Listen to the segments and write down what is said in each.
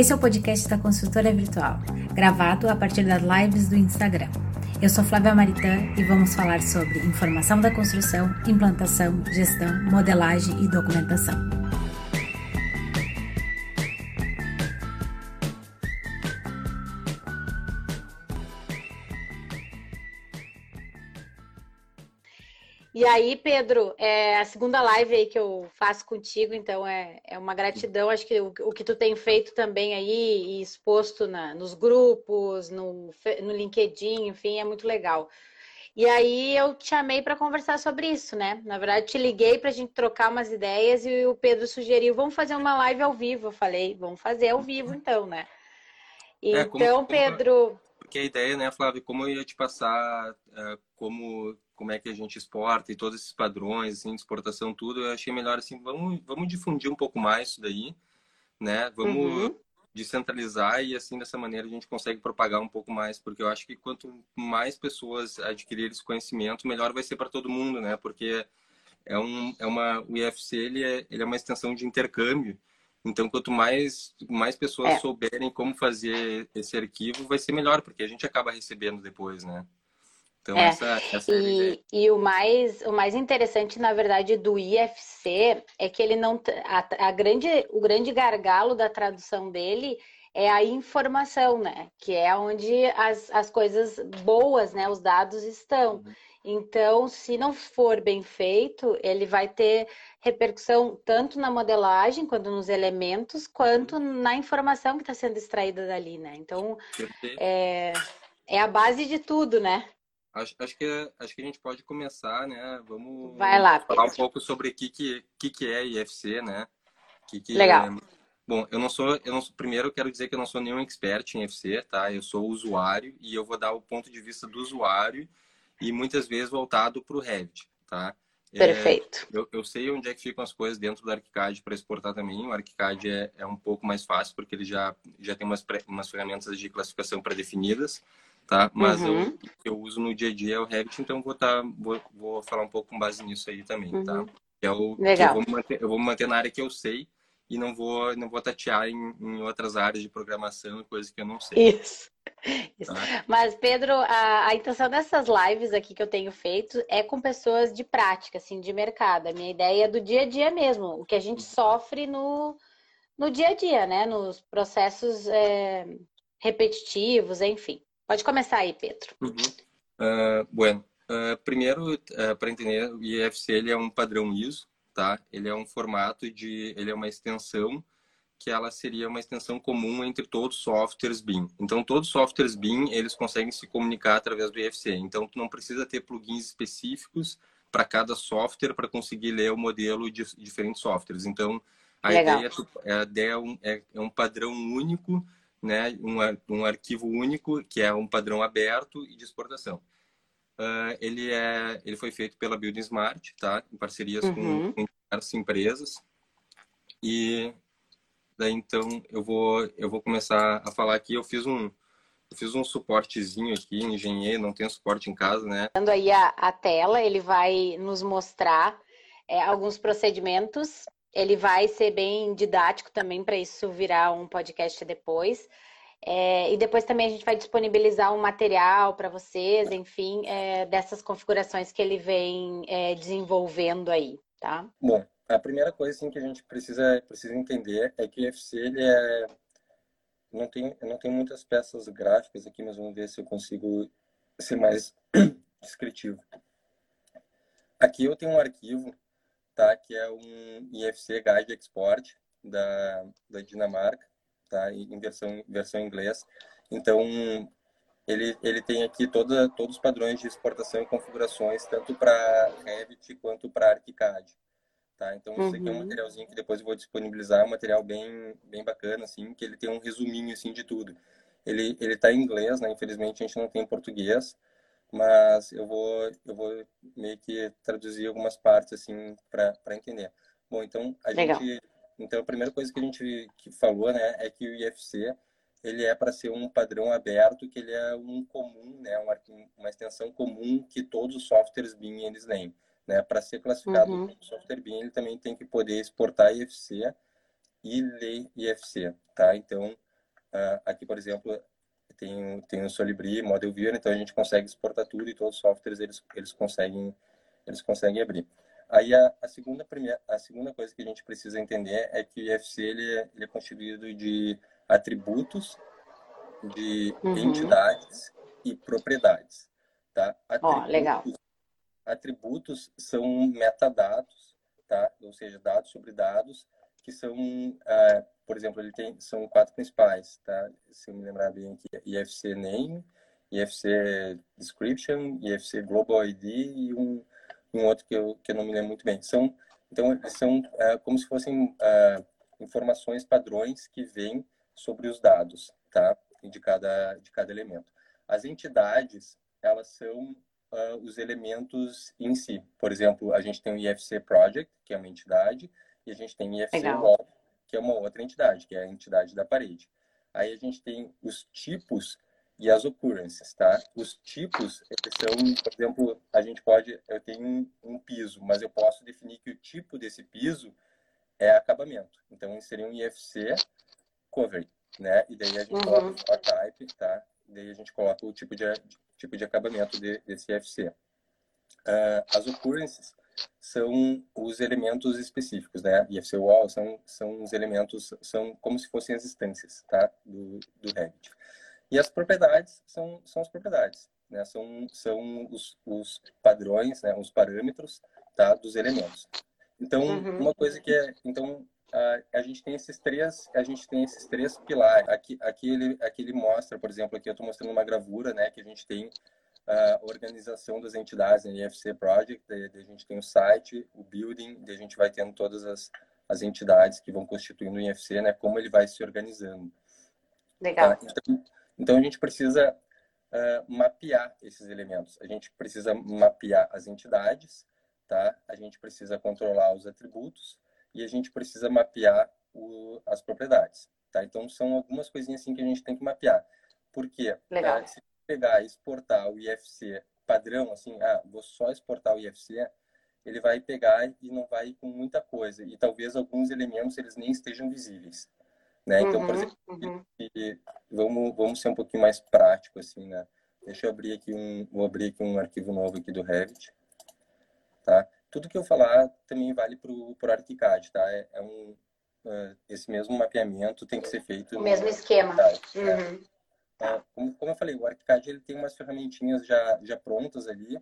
Esse é o podcast da Consultora Virtual, gravado a partir das lives do Instagram. Eu sou Flávia Maritã e vamos falar sobre informação da construção, implantação, gestão, modelagem e documentação. E aí, Pedro, é a segunda live aí que eu faço contigo, então é, é uma gratidão. Acho que o, o que tu tem feito também aí e exposto na, nos grupos, no, no LinkedIn, enfim, é muito legal. E aí eu te chamei para conversar sobre isso, né? Na verdade, te liguei para a gente trocar umas ideias e o Pedro sugeriu, vamos fazer uma live ao vivo. Eu falei, vamos fazer ao vivo então, né? É, então, como, Pedro. Porque a ideia, né, Flávio, como eu ia te passar uh, como como é que a gente exporta e todos esses padrões, assim, de exportação, tudo, eu achei melhor assim, vamos, vamos difundir um pouco mais isso daí, né? Vamos uhum. descentralizar e assim, dessa maneira a gente consegue propagar um pouco mais, porque eu acho que quanto mais pessoas adquirirem esse conhecimento, melhor vai ser para todo mundo, né? Porque é, um, é uma, o IFC, ele é, ele é uma extensão de intercâmbio, então, quanto mais, mais pessoas é. souberem como fazer esse arquivo, vai ser melhor, porque a gente acaba recebendo depois, né? Então, é. essa, essa e, é e o mais o mais interessante, na verdade, do IFC é que ele não a, a, grande o grande gargalo da tradução dele é a informação, né? Que é onde as, as coisas boas, né? Os dados estão. Uhum. Então, se não for bem feito, ele vai ter repercussão tanto na modelagem, quanto nos elementos, quanto na informação que está sendo extraída dali, né? Então, é, é a base de tudo, né? Acho, acho, que, acho que a gente pode começar, né? Vamos Vai lá, falar Pedro. um pouco sobre o que, que, que, que é IFC, né? Que, que Legal. É... Bom, eu não sou, eu não primeiro eu quero dizer que eu não sou nenhum expert em IFC, tá? Eu sou usuário e eu vou dar o ponto de vista do usuário e muitas vezes voltado para o Revit, tá? É, Perfeito. É, eu, eu, sei onde é que ficam as coisas dentro do ArchiCAD para exportar também. O ArchiCAD é, é um pouco mais fácil porque ele já, já tem umas, umas ferramentas de classificação pré-definidas tá? Mas uhum. eu, eu uso no dia a dia é o Revit, então vou, tá, vou, vou falar um pouco com base nisso aí também, tá? uhum. tá? É o, Legal. Eu vou, manter, eu vou manter na área que eu sei e não vou, não vou tatear em, em outras áreas de programação e coisas que eu não sei. Isso. Isso. Tá? Mas, Pedro, a, a, intenção dessas lives aqui que eu tenho feito é com pessoas de prática, assim, de mercado. A minha ideia é do dia a dia mesmo, o que a gente sofre no, no dia a dia, né? Nos processos é, repetitivos, enfim. Pode começar aí, Pedro. Uhum. Uh, bueno, uh, primeiro, uh, para entender, o IFC ele é um padrão ISO, tá? Ele é um formato de, ele é uma extensão que ela seria uma extensão comum entre todos os softwares BIM. Então, todos os softwares BIM, eles conseguem se comunicar através do IFC. Então, tu não precisa ter plugins específicos para cada software para conseguir ler o modelo de diferentes softwares. Então, a Legal. ideia, é, a ideia é, um, é, é um padrão único né, um, um arquivo único, que é um padrão aberto e de exportação. Uh, ele, é, ele foi feito pela Building Smart, tá? em parcerias uhum. com, com diversas empresas. E daí, então, eu vou, eu vou começar a falar aqui. Eu fiz um, eu fiz um suportezinho aqui, engenhei, não tenho suporte em casa, né? Dando aí a, a tela, ele vai nos mostrar é, alguns procedimentos ele vai ser bem didático também para isso virar um podcast depois. É, e depois também a gente vai disponibilizar um material para vocês, enfim, é, dessas configurações que ele vem é, desenvolvendo aí, tá? Bom, a primeira coisa assim, que a gente precisa, precisa entender é que o UFC ele é não tem não tem muitas peças gráficas aqui, mas vamos ver se eu consigo ser mais descritivo. Aqui eu tenho um arquivo tá? Que é um IFC Guide Export da, da Dinamarca, tá? Em versão, versão inglês. Então, ele, ele tem aqui toda, todos os padrões de exportação e configurações, tanto para Revit quanto para ArchiCAD. Tá? Então, isso aqui é um uhum. materialzinho que depois eu vou disponibilizar, um material bem, bem bacana, assim, que ele tem um resuminho, assim, de tudo. Ele, ele tá em inglês, né? Infelizmente, a gente não tem em português, mas eu vou eu vou meio que traduzir algumas partes assim para entender. Bom, então a Legal. gente então a primeira coisa que a gente que falou, né, é que o IFC ele é para ser um padrão aberto, que ele é um comum, né, uma, uma extensão comum que todos os softwares BIM eles têm, né? Para ser classificado uhum. como software BIM, ele também tem que poder exportar IFC e ler IFC, tá? Então, uh, aqui, por exemplo, tem, tem o Solibri, Model Viewer, então a gente consegue exportar tudo e todos os softwares eles, eles, conseguem, eles conseguem abrir. Aí a, a, segunda, primeira, a segunda coisa que a gente precisa entender é que o IFC ele é, ele é constituído de atributos, de uhum. entidades e propriedades. Tá? Atributos, oh, legal. Atributos são metadados, tá? ou seja, dados sobre dados, que são, uh, por exemplo, ele tem, são quatro principais, tá? se eu me lembrar bem aqui, IFC Name, IFC Description, IFC Global ID e um, um outro que eu, que eu não me lembro muito bem. São, então, são uh, como se fossem uh, informações padrões que vêm sobre os dados, tá? De cada, de cada elemento. As entidades, elas são uh, os elementos em si. Por exemplo, a gente tem o IFC Project, que é uma entidade, e a gente tem o IFC Legal. Wall, que é uma outra entidade, que é a entidade da parede. Aí a gente tem os tipos e as occurrences, tá? Os tipos são, por exemplo, a gente pode, eu tenho um, um, piso, mas eu posso definir que o tipo desse piso é acabamento. Então, seria um IFC cover, né? E daí a gente uhum. coloca o type, tá? E daí a gente coloca o tipo de, tipo de acabamento de, desse IFC. Uh, ah, as occurrences são os elementos específicos, né? IFC wall são, são os elementos, são como se fossem as instâncias, tá? Do, do Revit. E as propriedades são, são as propriedades, né? São, são os, os padrões, né? Os parâmetros, tá? Dos elementos. Então, uhum. uma coisa que é, então a, a gente tem esses três, a gente tem esses três pilares. Aqui, aqui ele, aqui ele mostra, por exemplo, aqui eu estou mostrando uma gravura, né? Que a gente tem a organização das entidades no IFC Project, daí, daí a gente tem o site, o building, daí a gente vai tendo todas as, as entidades que vão constituindo o IFC, né? Como ele vai se organizando. Legal. Tá? Então, então a gente precisa uh, mapear esses elementos. A gente precisa mapear as entidades, tá? A gente precisa controlar os atributos e a gente precisa mapear o, as propriedades, tá? Então são algumas coisinhas assim que a gente tem que mapear. Por quê? Legal. Se pegar e exportar o IFC padrão, assim, ah, vou só exportar o IFC, ele vai pegar e não vai com muita coisa. E talvez alguns elementos eles nem estejam visíveis. Né? Então, por uhum, exemplo, uhum. vamos, vamos ser um pouquinho mais prático, assim, né? Deixa eu abrir aqui um, vou abrir aqui um arquivo novo aqui do Revit, tá? Tudo que eu falar também vale para o ArchiCAD, tá? É, é um, uh, esse mesmo mapeamento tem que ser feito... O mesmo esquema. Uhum. É, como, como eu falei, o ArchiCAD ele tem umas ferramentinhas já, já prontas ali,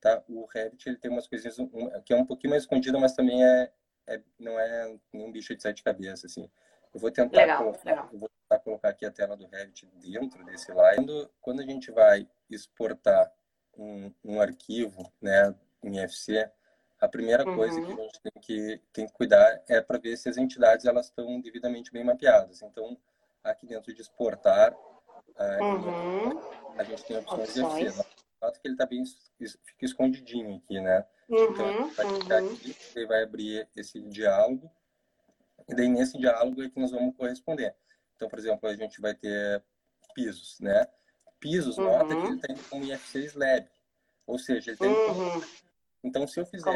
tá? O Revit ele tem umas coisinhas um, que é um pouquinho mais escondida, mas também é, é não é um bicho de sete cabeças, assim. Eu vou tentar, legal, colocar, legal. Eu vou tentar colocar aqui a tela do Revit dentro desse live. Quando, quando a gente vai exportar um, um arquivo né, em FC, a primeira uhum. coisa que a gente tem que, tem que cuidar é para ver se as entidades elas estão devidamente bem mapeadas. Então, aqui dentro de exportar, uhum. a gente tem opções, opções. de FC. O fato é que ele está bem fica escondidinho aqui, né? Uhum. Então, vai uhum. aqui, ele vai abrir esse diálogo e daí, nesse diálogo, é que nós vamos corresponder. Então, por exemplo, a gente vai ter pisos, né? Pisos, uhum. nota que ele tem como IFC Slab. Ou seja, ele tem... Uhum. Então, se eu fizer...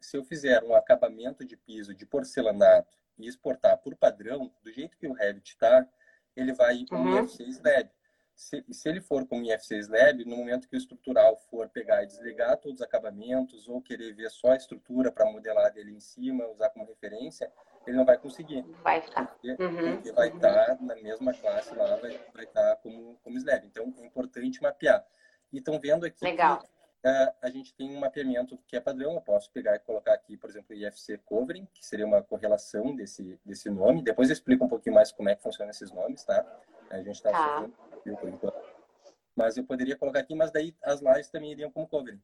Se eu fizer um acabamento de piso de porcelanato e exportar por padrão, do jeito que o Revit está, ele vai com uhum. IFC Slab. Se, se, ele for com IFC Slab, no momento que o estrutural for pegar e desligar todos os acabamentos ou querer ver só a estrutura para modelar dele em cima, usar como referência, ele não vai conseguir. Vai estar. Porque, uhum. porque vai uhum. estar na mesma classe lá, vai, vai estar como, como slab. Então, é importante mapear. E estão vendo aqui Legal. que a gente tem um mapeamento que é padrão. Eu posso pegar e colocar aqui, por exemplo, IFC Covering, que seria uma correlação desse, desse nome. Depois eu explico um pouquinho mais como é que funcionam esses nomes, tá? A gente está tá. por enquanto. Mas eu poderia colocar aqui, mas daí as lives também iriam como covering.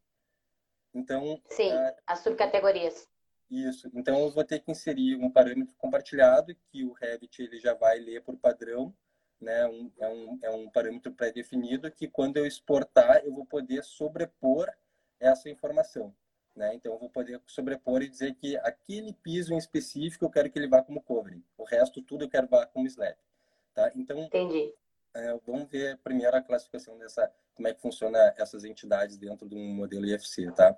Então, Sim, uh, as subcategorias. Isso. Então, eu vou ter que inserir um parâmetro compartilhado que o Revit ele já vai ler por padrão. Né? Um, é, um, é um parâmetro pré-definido que, quando eu exportar, eu vou poder sobrepor essa informação. Né? Então, eu vou poder sobrepor e dizer que aquele piso em específico eu quero que ele vá como covering. O resto, tudo eu quero vá como slab. Tá? Então, Entendi. É, vamos ver primeiro a classificação dessa, como é que funciona essas entidades dentro de um modelo IFC, tá?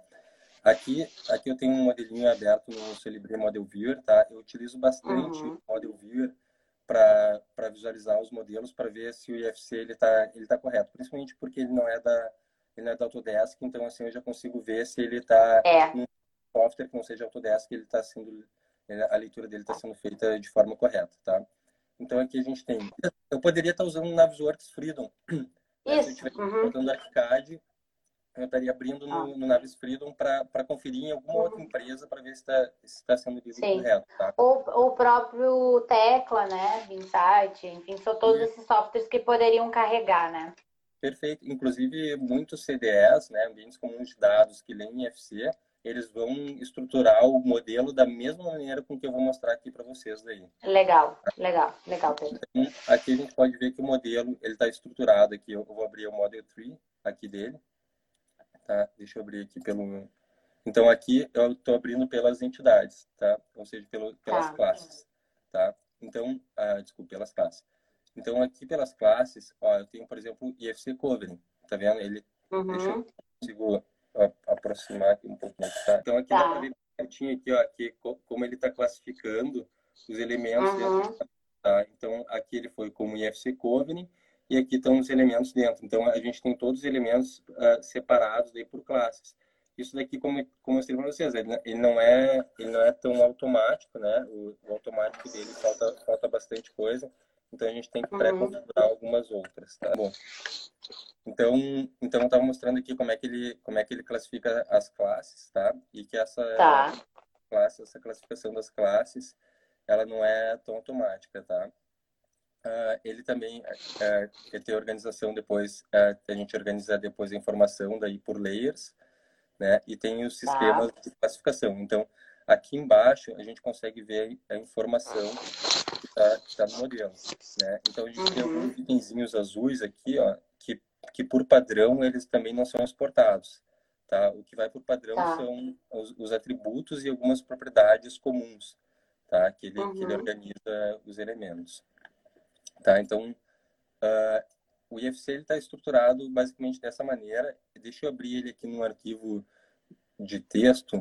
Aqui, aqui eu tenho um modelinho aberto no Celebrity Model Viewer, tá? Eu utilizo bastante uhum. o Model Viewer para visualizar os modelos para ver se o IFC ele está ele tá correto, principalmente porque ele não é da ele não é da Autodesk, então assim eu já consigo ver se ele está é. um software que não seja Autodesk, ele está sendo a leitura dele está sendo feita de forma correta, tá? Então aqui a gente tem, eu poderia estar tá usando o Navisworks Freedom, né? Isso. Se eu estiver uhum. botando ArchiCAD, eu estaria abrindo no, ah. no Navis Freedom para conferir em alguma outra uhum. empresa para ver se está se tá sendo lido correto. Tá? O, o próprio Tecla, né? Insight, enfim, são todos Isso. esses softwares que poderiam carregar, né? Perfeito. Inclusive, muitos CDS, né, ambientes comuns de dados que leem IFC, eles vão estruturar o modelo da mesma maneira com que eu vou mostrar aqui para vocês daí. Legal, legal, legal, Pedro. Então, aqui a gente pode ver que o modelo ele está estruturado aqui. Eu vou abrir o Model Tree aqui dele. Tá? Deixa eu abrir aqui pelo... Então, aqui eu estou abrindo pelas entidades, tá? Ou seja, pelo, pelas tá. classes, tá? Então, ah, desculpa, pelas classes. Então, aqui pelas classes, ó, eu tenho, por exemplo, IFC Covering, tá vendo? Ele, uhum. deixa eu consigo aproximar aqui um pouquinho, tá? Então, aqui tá. dá para ver certinho aqui, ó, aqui, como ele está classificando os elementos uhum. dentro, tá? Então, aqui ele foi como IFC Covering, e aqui estão os elementos dentro. Então, a gente tem todos os elementos uh, separados daí por classes. Isso daqui, como, como eu mostrei para vocês, ele, ele, não é, ele não é tão automático, né? O, o automático dele falta, falta bastante coisa. Então, a gente tem que uhum. pré-configurar algumas outras, tá? Bom, então, então eu estava mostrando aqui como é, que ele, como é que ele classifica as classes, tá? E que essa tá. classe, essa classificação das classes, ela não é tão automática, tá? Uh, ele também uh, ele tem organização depois uh, a gente organiza depois a informação daí por layers né e tem os tá. sistemas tá. de classificação então aqui embaixo a gente consegue ver a informação que está tá no modelo né então a gente uhum. tem alguns itenzinhos azuis aqui ó que que por padrão eles também não são exportados tá o que vai por padrão tá. são os, os, atributos e algumas propriedades comuns tá que ele, uhum. que ele uhum. organiza os elementos Tá? Então, uh, o IFC está estruturado basicamente dessa maneira. Deixa eu abrir ele aqui num arquivo de texto,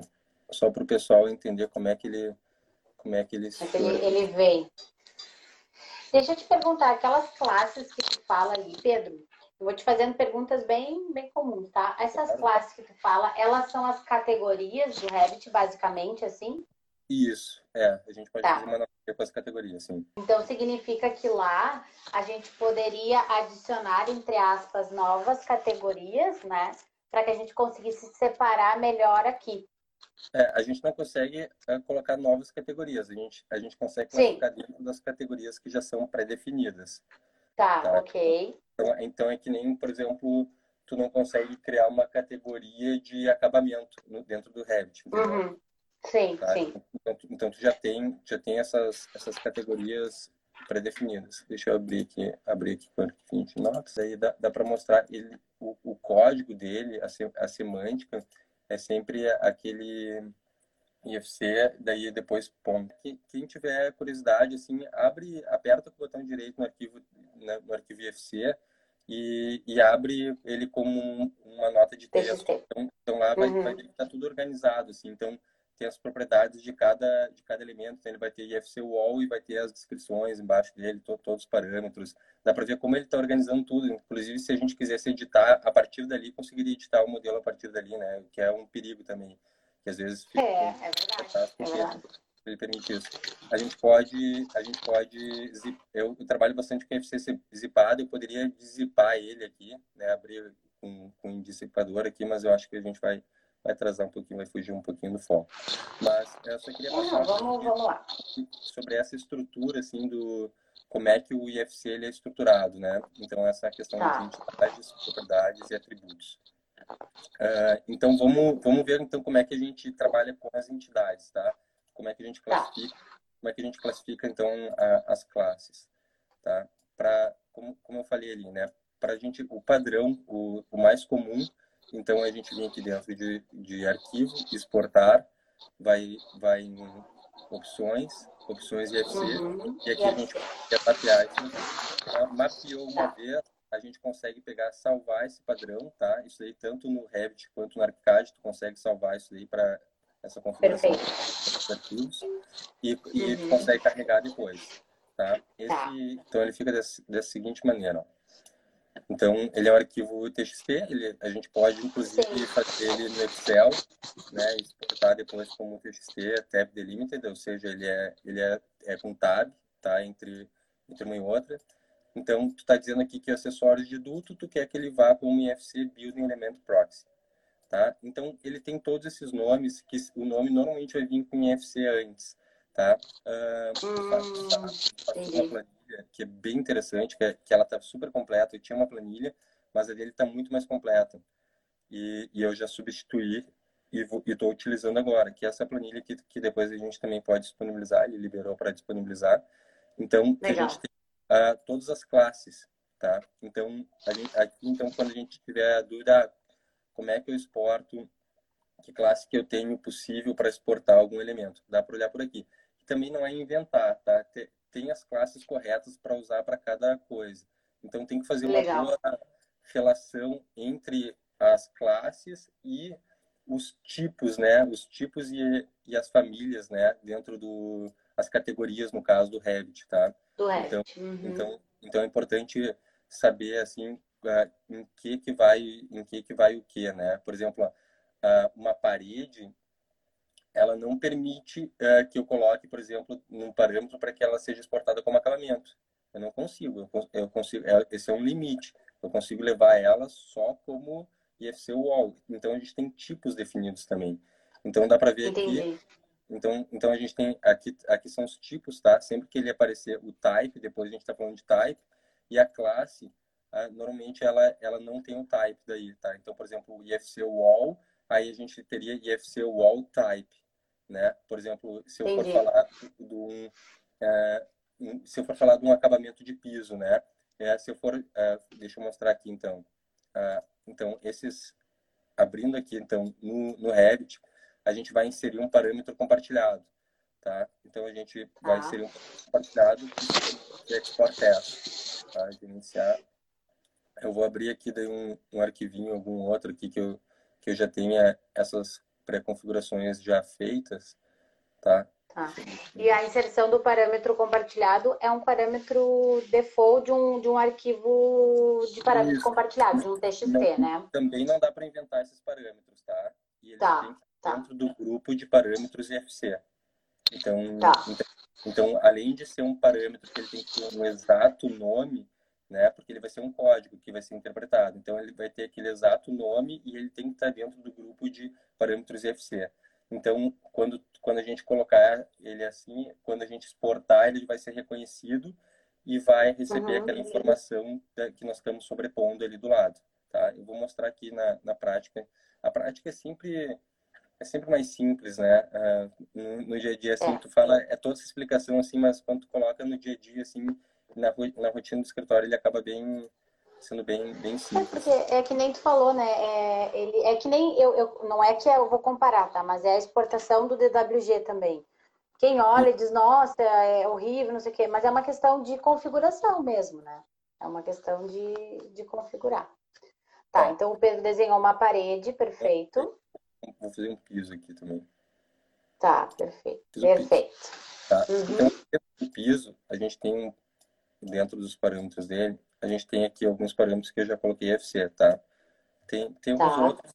só para o pessoal entender como é que ele, como é que ele, é ele, ele vem. Deixa eu te perguntar, aquelas classes que tu fala ali, Pedro, eu vou te fazendo perguntas bem, bem comuns, tá? Essas classes que tu fala, elas são as categorias do Revit, basicamente, assim? Isso, é. A gente pode tá. fazer uma analogia com as categorias, sim. Então, significa que lá a gente poderia adicionar, entre aspas, novas categorias, né? Para que a gente conseguisse separar melhor aqui. É, a gente não consegue é, colocar novas categorias. A gente, a gente consegue colocar dentro das categorias que já são pré-definidas. Tá, tá, ok. Então, então, é que nem, por exemplo, tu não consegue criar uma categoria de acabamento dentro do Revit. Uhum. Sim, tá? sim. Então, então, tu já tem, já tem essas, essas categorias pré-definidas. Deixa eu abrir aqui, abrir aqui com o notas. Aí dá, dá para mostrar ele, o, o código dele, a, a semântica, é sempre aquele IFC, daí depois ponto. Quem tiver curiosidade, assim, abre, aperta o botão direito no arquivo, né, no arquivo IFC e, e abre ele como uma nota de texto. Então, então lá vai, uhum. vai estar tá tudo organizado, assim. Então, tem as propriedades de cada, de cada elemento. Então, ele vai ter IFC wall e vai ter as descrições embaixo dele, to, todos os parâmetros. Dá para ver como ele está organizando tudo. Inclusive, se a gente quisesse editar a partir dali, conseguiria editar o modelo a partir dali, né? Que é um perigo também. Que às vezes fica, é, é verdade. É verdade. Ele permite isso. A gente pode, a gente pode, eu, eu trabalho bastante com IFC zipado, eu poderia zipar ele aqui, né? Abrir com, com um dissipador aqui, mas eu acho que a gente vai vai atrasar um pouquinho, vai fugir um pouquinho do foco. Mas eu só queria passar vamos, vamos lá. sobre essa estrutura, assim, do como é que o IFC ele é estruturado, né? Então, essa questão tá. de entidades, propriedades e atributos. Uh, então, vamos, vamos ver, então, como é que a gente trabalha com as entidades, tá? Como é que a gente tá. classifica, tá. como é que a gente classifica, então, a, as classes, tá? Para, como, como eu falei ali, né? Para a gente, o padrão, o, o mais comum então a gente vem aqui dentro de, de arquivo, exportar, vai, vai em opções, opções IFC, uhum. e aqui a gente quer mapear isso. Mapeou uma tá. vez, a gente consegue pegar, salvar esse padrão, tá? Isso aí tanto no Revit quanto no ArchiCAD, tu consegue salvar isso aí para essa configuração dos arquivos e, e uhum. consegue carregar depois. Tá? Esse, tá. Então ele fica dessa seguinte maneira. Ó. Então, ele é um arquivo TXT, ele, a gente pode, inclusive, Sim. fazer ele no Excel, né, exportar depois como TXT, tab delimited, ou seja, ele é, ele é, é com tab, tá, entre, entre uma e outra. Então, tu está dizendo aqui que acessórios de duto, tu quer que ele vá como IFC Building Element Proxy, tá? Então, ele tem todos esses nomes, que o nome normalmente vai vir com IFC antes, tá? Uh, hum, uma planilha que é bem interessante, que, é, que ela está super completa. Eu tinha uma planilha, mas a dele está muito mais completa. E, e eu já substituí e estou utilizando agora, que é essa planilha que, que depois a gente também pode disponibilizar, ele liberou para disponibilizar. Então, Legal. a gente tem uh, todas as classes, tá? Então, a gente, aqui, então, quando a gente tiver dúvida, ah, como é que eu exporto, que classe que eu tenho possível para exportar algum elemento, dá para olhar por aqui também não é inventar, tá? Tem as classes corretas para usar para cada coisa. Então tem que fazer uma Legal. boa relação entre as classes e os tipos, né? Os tipos e, e as famílias, né? Dentro do as categorias no caso do Revit, tá? Do Revit. Então, uhum. então, então é importante saber assim ah, em que que vai em que que vai o que, né? Por exemplo, ah, uma parede ela não permite é, que eu coloque, por exemplo, num parâmetro para que ela seja exportada como acabamento. Eu não consigo. Eu consigo. É, esse é um limite. Eu consigo levar ela só como IFC wall. Então a gente tem tipos definidos também. Então dá para ver Entendi. aqui. Então, então a gente tem aqui aqui são os tipos, tá? Sempre que ele aparecer o type, depois a gente está falando de type e a classe, normalmente ela ela não tem o type daí, tá? Então, por exemplo, o IFC wall, aí a gente teria IFC wall type né? Por exemplo, se eu Entendi. for falar de um, é, se eu for falar de um acabamento de piso, né? É, se eu for, é, deixa eu mostrar aqui então. É, então esses, abrindo aqui então no, no Revit, a gente vai inserir um parâmetro compartilhado, tá? Então a gente vai ah. inserir um compartilhado que é export test, tá? iniciar. Eu vou abrir aqui daí um, um arquivinho, algum outro aqui que eu que eu já tenha essas pré-configurações já feitas, tá? Tá. E a inserção do parâmetro compartilhado é um parâmetro default de um, de um arquivo de parâmetro Isso. compartilhado, de um TXT, não, né? Também não dá para inventar esses parâmetros, tá? E eles tá, tá. dentro do grupo de parâmetros IFC. Então, tá. então, então, além de ser um parâmetro que ele tem que ter um exato nome, né? Porque ele vai ser um código que vai ser interpretado. Então ele vai ter aquele exato nome e ele tem que estar dentro do grupo de parâmetros IFC. Então, quando quando a gente colocar ele assim, quando a gente exportar, ele vai ser reconhecido e vai receber uhum. aquela informação que nós estamos sobrepondo ali do lado, tá? Eu vou mostrar aqui na, na prática. A prática é sempre é sempre mais simples, né? Uh, no, no, dia a dia, assim, é. tu fala, é toda essa explicação, assim, mas quando tu coloca no dia a dia, assim, na, na rotina do escritório ele acaba bem sendo bem, bem simples. É, porque é que nem tu falou, né? É, ele, é que nem eu, eu, não é que eu vou comparar, tá? Mas é a exportação do DWG também. Quem olha e diz, nossa, é horrível, não sei o quê, mas é uma questão de configuração mesmo, né? É uma questão de, de configurar. Tá, é. então o Pedro desenhou uma parede, perfeito. Vou fazer um piso aqui também. Tá, perfeito. Piso perfeito. Piso. Tá. Uhum. Então, o piso, a gente tem um dentro dos parâmetros dele, a gente tem aqui alguns parâmetros que eu já coloquei FC, tá? Tem, tem tá. alguns outros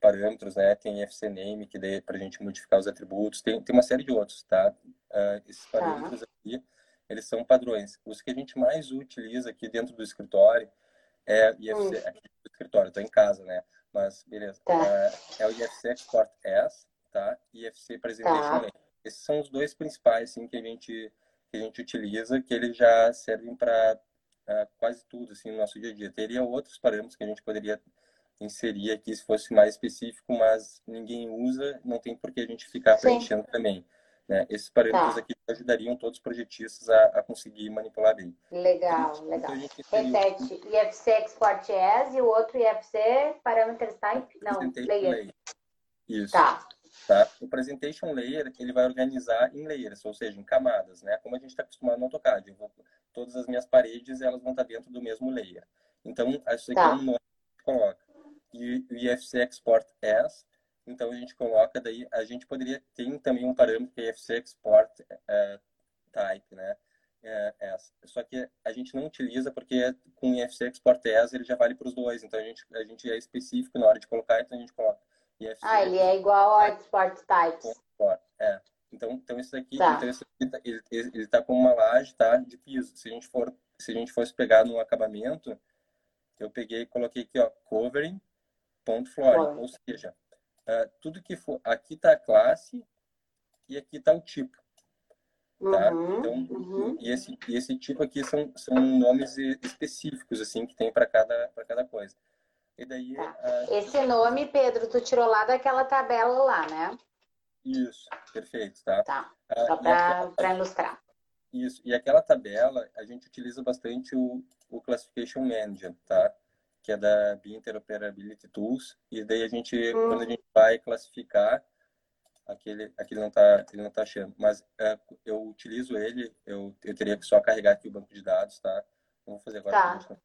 parâmetros, né? Tem FC name, que daí é para a gente modificar os atributos. Tem, tem uma série de outros, tá? Uh, esses tá. parâmetros tá. aqui, eles são padrões. Os que a gente mais utiliza aqui dentro do escritório é IFC, aqui do escritório, estou em casa, né? Mas, beleza. Tá. Uh, é o IFC Export S, tá? IFC Presentation tá. Name. Esses são os dois principais, assim, que a gente que a gente utiliza, que eles já servem para uh, quase tudo assim, no nosso dia a dia. Teria outros parâmetros que a gente poderia inserir aqui se fosse mais específico, mas ninguém usa, não tem por que a gente ficar Sim. preenchendo também. Né? Esses parâmetros tá. aqui ajudariam todos os projetistas a, a conseguir manipular bem. Legal, então, legal. Repete, IFC Export As e o outro IFC Parameters Type? Não, Layer. Isso. Tá. Tá? O Presentation Layer, ele vai organizar em layers, ou seja, em camadas, né? Como a gente está acostumado no AutoCAD. Vou, todas as minhas paredes, elas vão estar dentro do mesmo layer. Então, isso aqui tá. é um nome que coloca. E o IFC Export As, então a gente coloca daí, a gente poderia ter também um parâmetro que é IFC Export uh, Type, né? é essa. Só que a gente não utiliza porque com IFC Export ES ele já vale para os dois. Então a gente, a gente é específico na hora de colocar, então a gente coloca IFC. Ah, ele é igual ao Export Types. É. Então, então esse daqui, tá. então esse aqui tá, ele, ele tá com uma laje, tá? De piso. Se a gente for, se a gente fosse pegar no acabamento, eu peguei e coloquei aqui, ó, covering, ponto flooring. Ou seja, uh, tudo que for, aqui tá a classe e aqui tá o tipo. Tá? Uhum, então, uhum. e, esse, e esse tipo aqui são, são nomes específicos, assim, que tem para cada, cada coisa. E daí... Tá. Uh, esse nome, Pedro, tu tirou lá daquela tabela lá, né? Isso, perfeito, tá? Tá, ah, só para ilustrar. Isso, e aquela tabela, a gente utiliza bastante o, o Classification Manager, tá? Que é da Interoperability Tools, e daí a gente, hum. quando a gente vai classificar, aquele, aquele não está ele não tá achando. Mas é, eu utilizo ele, eu, eu teria que só carregar aqui o banco de dados, tá? Vou fazer agora tá.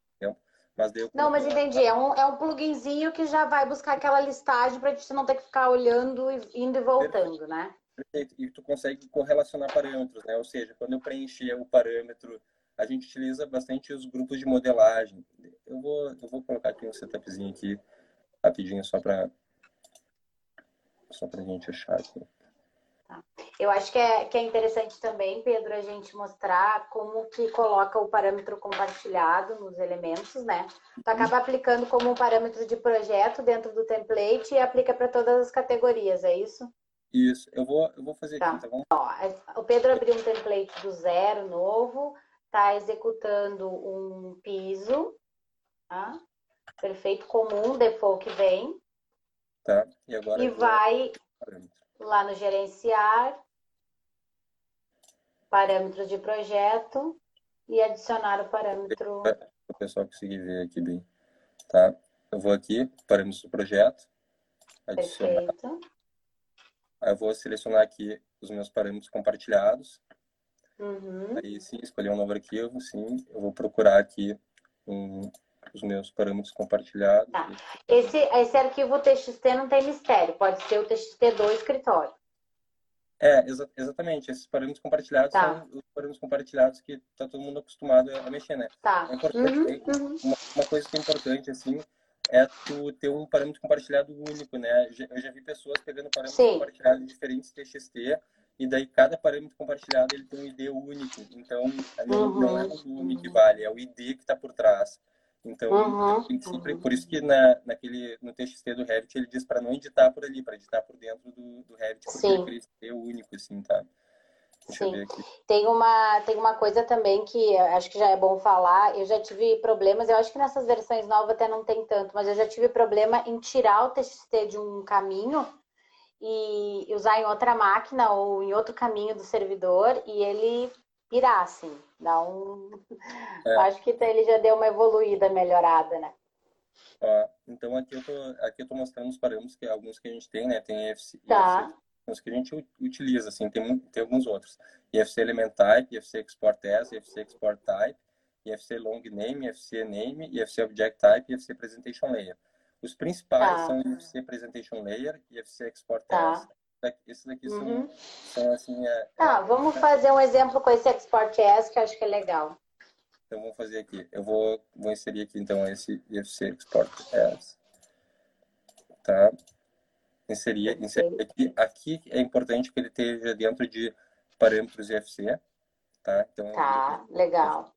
Mas daí não, mas entendi. É um, é um pluginzinho que já vai buscar aquela listagem para a gente não ter que ficar olhando, indo e voltando, Perfeito. né? Perfeito. E tu consegue correlacionar parâmetros, né? Ou seja, quando eu preencher o parâmetro, a gente utiliza bastante os grupos de modelagem. Eu vou, eu vou colocar aqui um setupzinho aqui rapidinho só para só para a gente achar aqui. Tá. Eu acho que é, que é interessante também, Pedro, a gente mostrar como que coloca o parâmetro compartilhado nos elementos, né? Tu acaba aplicando como um parâmetro de projeto dentro do template e aplica para todas as categorias, é isso? Isso, eu vou, eu vou fazer tá. aqui, tá bom? Ó, o Pedro abriu um template do zero, novo, tá executando um piso, tá? Perfeito comum, default que vem. Tá, e agora... E vai lá no gerenciar, parâmetros de projeto e adicionar o parâmetro. O pessoal conseguir ver aqui bem. Tá? Eu vou aqui, parâmetros do projeto. Adicionar. Perfeito. Aí eu vou selecionar aqui os meus parâmetros compartilhados. Uhum. Aí sim, escolher um novo arquivo, sim. Eu vou procurar aqui um, os meus parâmetros compartilhados. Tá. Esse, esse arquivo TXT não tem mistério, pode ser o TXT do escritório. É, exa exatamente. Esses parâmetros compartilhados tá. são os parâmetros compartilhados que está todo mundo acostumado a mexer, né? Tá. É importante, uhum, uhum. Uma, uma, coisa que é importante, assim, é tu ter um parâmetro compartilhado único, né? Eu já vi pessoas pegando parâmetros Sim. compartilhados de diferentes TXT e daí cada parâmetro compartilhado ele tem um ID único. Então, uhum. não é o volume que vale, é o ID que está por trás. Então, uhum, sempre, uhum. por isso que na, naquele, no TXT do Revit ele diz para não editar por ali, para editar por dentro do, do Revit, porque Sim. ele ser único, assim, tá? Deixa Sim. Tem uma, tem uma coisa também que acho que já é bom falar. Eu já tive problemas, eu acho que nessas versões novas até não tem tanto, mas eu já tive problema em tirar o TXT de um caminho e usar em outra máquina ou em outro caminho do servidor e ele pirar, assim. Dá um. É. Acho que ele já deu uma evoluída, melhorada, né? Ah, então aqui eu tô, aqui eu tô mostrando os parâmetros que alguns que a gente tem, né? Tem IFC, tá. os que a gente utiliza, assim, tem, tem alguns outros. IFC Element Type, IFC Export As, IFC Export Type, IFC Long Name, IFC Name, IFC Object Type, IFC Presentation Layer. Os principais tá. são IFC Presentation Layer, IFC Export tá. As, esses aqui uhum. são, são, assim. É, tá, é, vamos é, fazer um exemplo com esse Export S que eu acho que é legal. Então vamos fazer aqui. Eu vou, vou inserir aqui então esse IFC Export S. Tá? Inserir, inserir aqui. Aqui é importante que ele esteja dentro de parâmetros IFC. Tá, então, tá legal.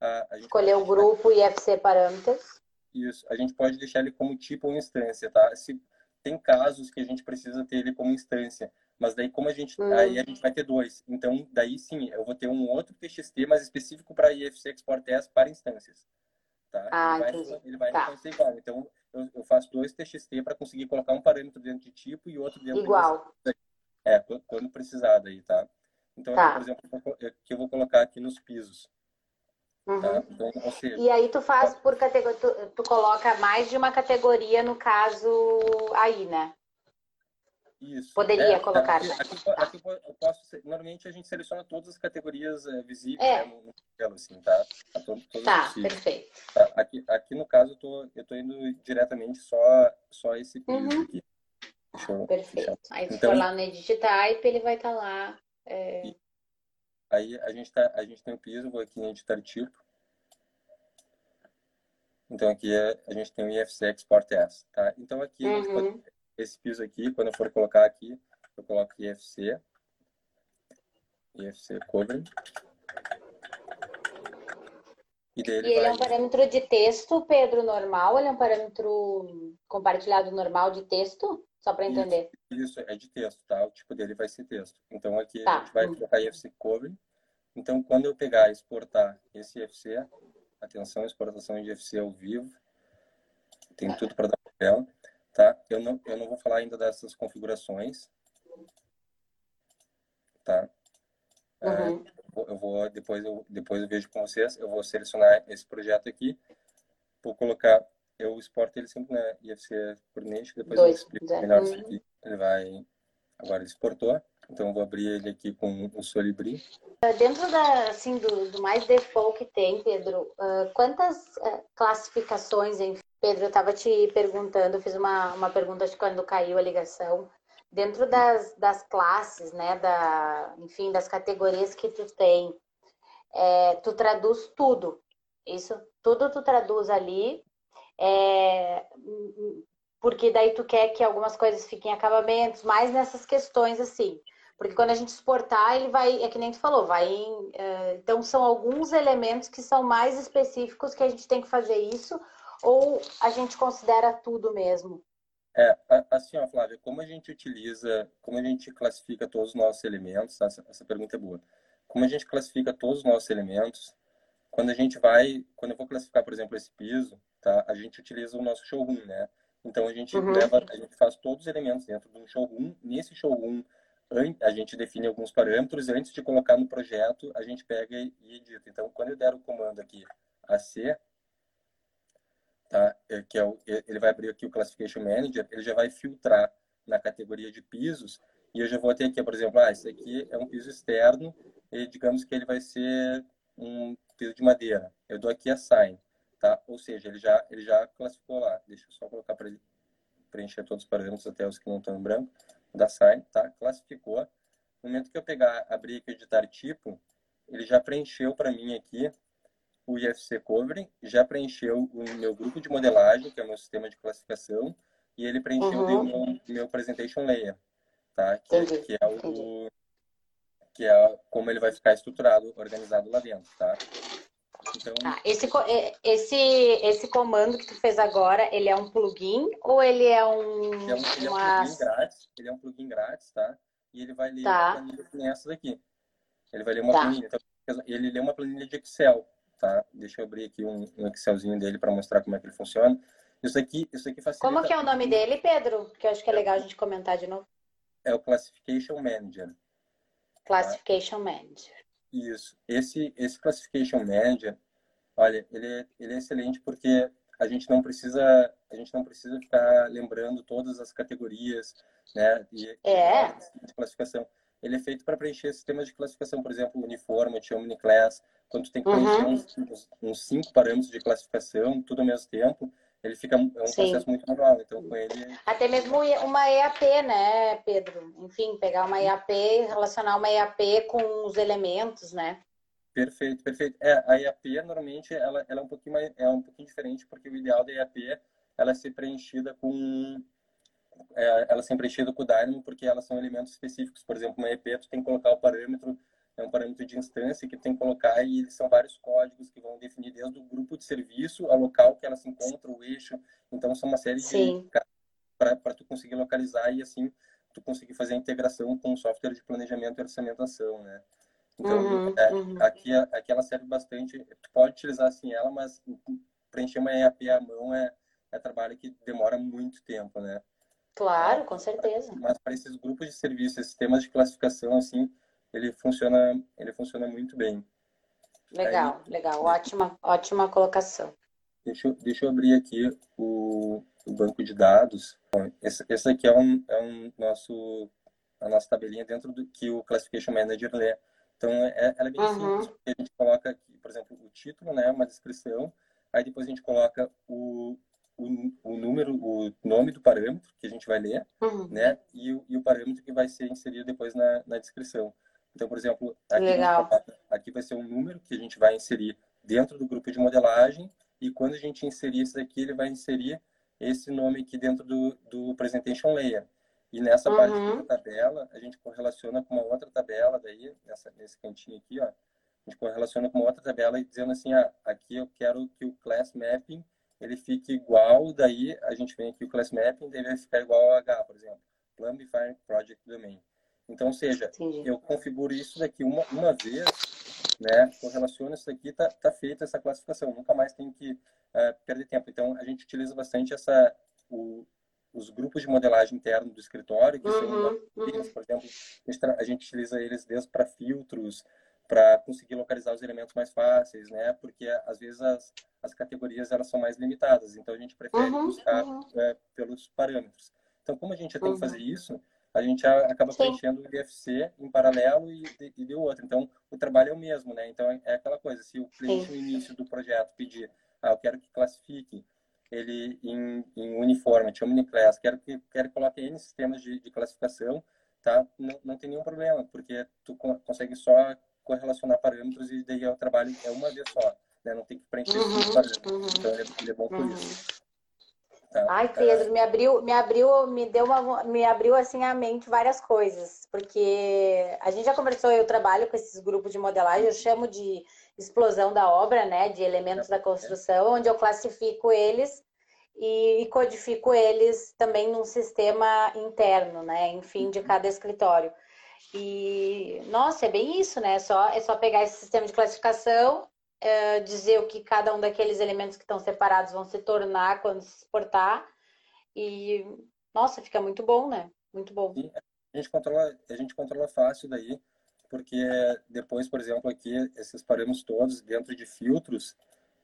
A, a Escolher o grupo IFC parâmetros. Isso. A gente pode deixar ele como tipo ou instância, tá? Se, tem casos que a gente precisa ter ele como instância, mas daí como a gente hum. aí a gente vai ter dois, então daí sim eu vou ter um outro TXT mais específico para IFC Export Test para instâncias, tá? Ah, ele vai, ele vai tá. reconhecer igual. Então eu, eu faço dois TXT para conseguir colocar um parâmetro dentro de tipo e outro dentro igual. De... É, quando precisar daí, tá? Então, tá. por exemplo, que eu vou colocar aqui nos pisos. Uhum. Tá? Então, seja, e aí tu faz por categoria, tu, tu, coloca mais de uma categoria no caso aí, né? Isso. Poderia é, colocar. Aqui, aqui, aqui, eu posso, normalmente a gente seleciona todas as categorias é, visíveis é. né, no modelo, assim, tá? Todas tá, perfeito. Tá? Aqui, aqui no caso eu tô, eu tô indo diretamente só, só esse uhum. aqui. Eu, perfeito. Aí se então, for lá no Edit Type, ele vai estar tá lá. É... Aí a gente, tá, a gente tem o piso, vou aqui em editar tipo. Então aqui é, a gente tem o IFC Export S, tá? Então aqui, uhum. pode, esse piso aqui, quando eu for colocar aqui, eu coloco IFC, IFC Cover. E, e ele vai... é um parâmetro de texto, Pedro, normal? Ele é um parâmetro compartilhado normal de texto? Só para entender. Isso, isso, é de texto, tá? O tipo dele vai ser texto. Então aqui tá. a gente vai colocar IFC Cover. Então quando eu pegar e exportar esse IFC, atenção, exportação de IFC ao vivo, tem tudo para dar papel, tá? Eu não, eu não vou falar ainda dessas configurações, tá? É, uhum. É, eu vou depois eu depois eu vejo com vocês. Eu vou selecionar esse projeto aqui, vou colocar eu exporto ele sempre na IFC Coordination, depois Dois, eu explico melhor isso aqui. Ele vai agora ele exportou, então eu vou abrir ele aqui com o Solibri. Dentro da, assim, do, do mais default que tem, Pedro, uh, quantas uh, classificações, em... Pedro, eu estava te perguntando, fiz uma, uma pergunta de quando caiu a ligação, dentro das, das classes, né, da, enfim, das categorias que tu tem, é, tu traduz tudo, isso, tudo tu traduz ali, é, porque daí tu quer que algumas coisas fiquem acabamentos, mais nessas questões assim, porque quando a gente exportar, ele vai, é que nem tu falou, vai em, é, então são alguns elementos que são mais específicos que a gente tem que fazer isso, ou a gente considera tudo mesmo? É, assim, ó, Flávia, como a gente utiliza, como a gente classifica todos os nossos elementos, essa, essa pergunta é boa. Como a gente classifica todos os nossos elementos, quando a gente vai, quando eu vou classificar, por exemplo, esse piso, tá? A gente utiliza o nosso showroom, né? Então a gente uhum. leva, a gente faz todos os elementos dentro de um showroom. Nesse showroom, a gente define alguns parâmetros antes de colocar no projeto, a gente pega e edita. Então, quando eu der o comando aqui AC, tá? É, que é o, ele vai abrir aqui o Classification Manager, ele já vai filtrar na categoria de pisos e eu já vou ter aqui, por exemplo, ah, esse aqui é um piso externo e digamos que ele vai ser um piso de madeira. Eu dou aqui Assign, tá? Ou seja, ele já, ele já classificou lá. Deixa eu só colocar para ele preencher todos os parâmetros, até os que não estão em branco, da Assign, tá? Classificou. No momento que eu pegar, abrir aqui o editar tipo, ele já preencheu para mim aqui o IFC Covering, já preencheu o meu grupo de modelagem, que é o meu sistema de classificação, e ele preencheu uhum. o meu, meu presentation layer, tá? Que, que, é o que é como ele vai ficar estruturado, organizado lá dentro, tá? Então... Ah, esse, é, esse, esse comando que tu fez agora, ele é um plugin ou ele é um... Ele é um, ele uma... é um plugin grátis, ele é um plugin grátis, tá? E ele vai ler tá. uma planilha que nem essa daqui. Ele vai ler uma tá. planilha. Então, ele lê uma planilha de Excel, tá? Deixa eu abrir aqui um, um Excelzinho dele para mostrar como é que ele funciona. Isso aqui, isso aqui facilita... Como que é o nome dele, Pedro? Que eu acho que é legal a gente comentar de novo. É o Classification Manager. Classification tá? Manager. Isso. Esse, esse Classification Manager, olha, ele é, ele é excelente porque a gente não precisa a gente não precisa ficar lembrando todas as categorias né de, é. de classificação ele é feito para preencher sistemas de classificação por exemplo uniformity omniclass quando tu tem que preencher uhum. uns, uns, cinco parâmetros de classificação tudo ao mesmo tempo ele fica é um Sim. processo muito manual então com ele até mesmo uma EAP né Pedro enfim pegar uma EAP relacionar uma EAP com os elementos né Perfeito, perfeito. É, a IAP normalmente ela, ela é um pouquinho mais, é um pouquinho diferente porque o ideal da IAP ela é ser preenchida com é, ela ser preenchida com o Dynamo porque elas são elementos específicos. Por exemplo, uma IAP tu tem que colocar o parâmetro é um parâmetro de instância que tem que colocar e eles são vários códigos que vão definir desde o grupo de serviço ao local que ela se encontra, o eixo. Então são uma série Sim. de para tu conseguir localizar e assim tu conseguir fazer a integração com o software de planejamento e orçamentação, né? Então, uhum, é, uhum. Aqui, aqui ela serve bastante. Tu pode utilizar assim ela, mas preencher uma EAP à mão é, é trabalho que demora muito tempo, né? Claro, com certeza. Mas para esses grupos de serviços, esses sistemas de classificação, assim, ele funciona, ele funciona muito bem. Legal, Aí, legal. Ótima, ótima colocação. Deixa eu, deixa eu abrir aqui o, o banco de dados. Esse, esse aqui é um, é um nosso, a nossa tabelinha dentro do que o Classification Manager lê. Então, é, ela é bem uhum. simples, porque a gente coloca aqui, por exemplo, o título, né, uma descrição, aí depois a gente coloca o, o, o número, o nome do parâmetro que a gente vai ler, uhum. né, e, e, o parâmetro que vai ser inserido depois na, na descrição. Então, por exemplo, aqui, aqui vai ser um número que a gente vai inserir dentro do grupo de modelagem e quando a gente inserir isso daqui, ele vai inserir esse nome aqui dentro do, do Presentation Layer. E nessa uhum. parte da tabela, a gente correlaciona com uma outra tabela daí, nessa, nesse cantinho aqui, ó. A gente correlaciona com uma outra tabela e dizendo assim, ah, aqui eu quero que o class mapping ele fique igual, daí a gente vem aqui o class mapping, vai ficar igual ao H, por exemplo. Plumbify Project Domain. Então, ou seja, Entendi. eu configuro isso daqui uma, uma vez, né? Correlaciono isso daqui, tá, tá feita essa classificação. Nunca mais tem que uh, perder tempo. Então, a gente utiliza bastante essa, o, os grupos de modelagem interno do escritório, que uhum, são, uhum. por exemplo, a gente utiliza eles desde para filtros, para conseguir localizar os elementos mais fáceis, né? Porque às vezes as, as categorias elas são mais limitadas, então a gente prefere uhum, buscar uhum. É, pelos parâmetros. Então, como a gente já tem que fazer isso, a gente acaba Sim. preenchendo o IFC em paralelo e, e deu outro. Então, o trabalho é o mesmo, né? Então, é aquela coisa, se o cliente no início do projeto pedir, ah, eu quero que classifique ele em, em uniforme, Omniclass, quero que, quero que coloque N sistemas de, de classificação, tá? Não, não tem nenhum problema, porque tu consegue só correlacionar parâmetros e daí o trabalho é uma vez só, né? Não tem que preencher uhum, parâmetros. Uhum. Então, ele, ele é bom por uhum. isso. Ai. Pedro, me abriu, me abriu, me deu uma, me abriu assim a mente várias coisas, porque a gente já conversou, eu trabalho com esses grupos de modelagem, eu chamo de explosão da obra, né, de elementos da construção, onde eu classifico eles e codifico eles também num sistema interno, né, enfim, de cada escritório. E nossa, é bem isso, né? É só é só pegar esse sistema de classificação é, dizer o que cada um daqueles elementos que estão separados vão se tornar quando se exportar. E, nossa, fica muito bom, né? Muito bom. Sim, a gente controla, a gente controla fácil daí, porque depois, por exemplo, aqui, esses parâmetros todos dentro de filtros,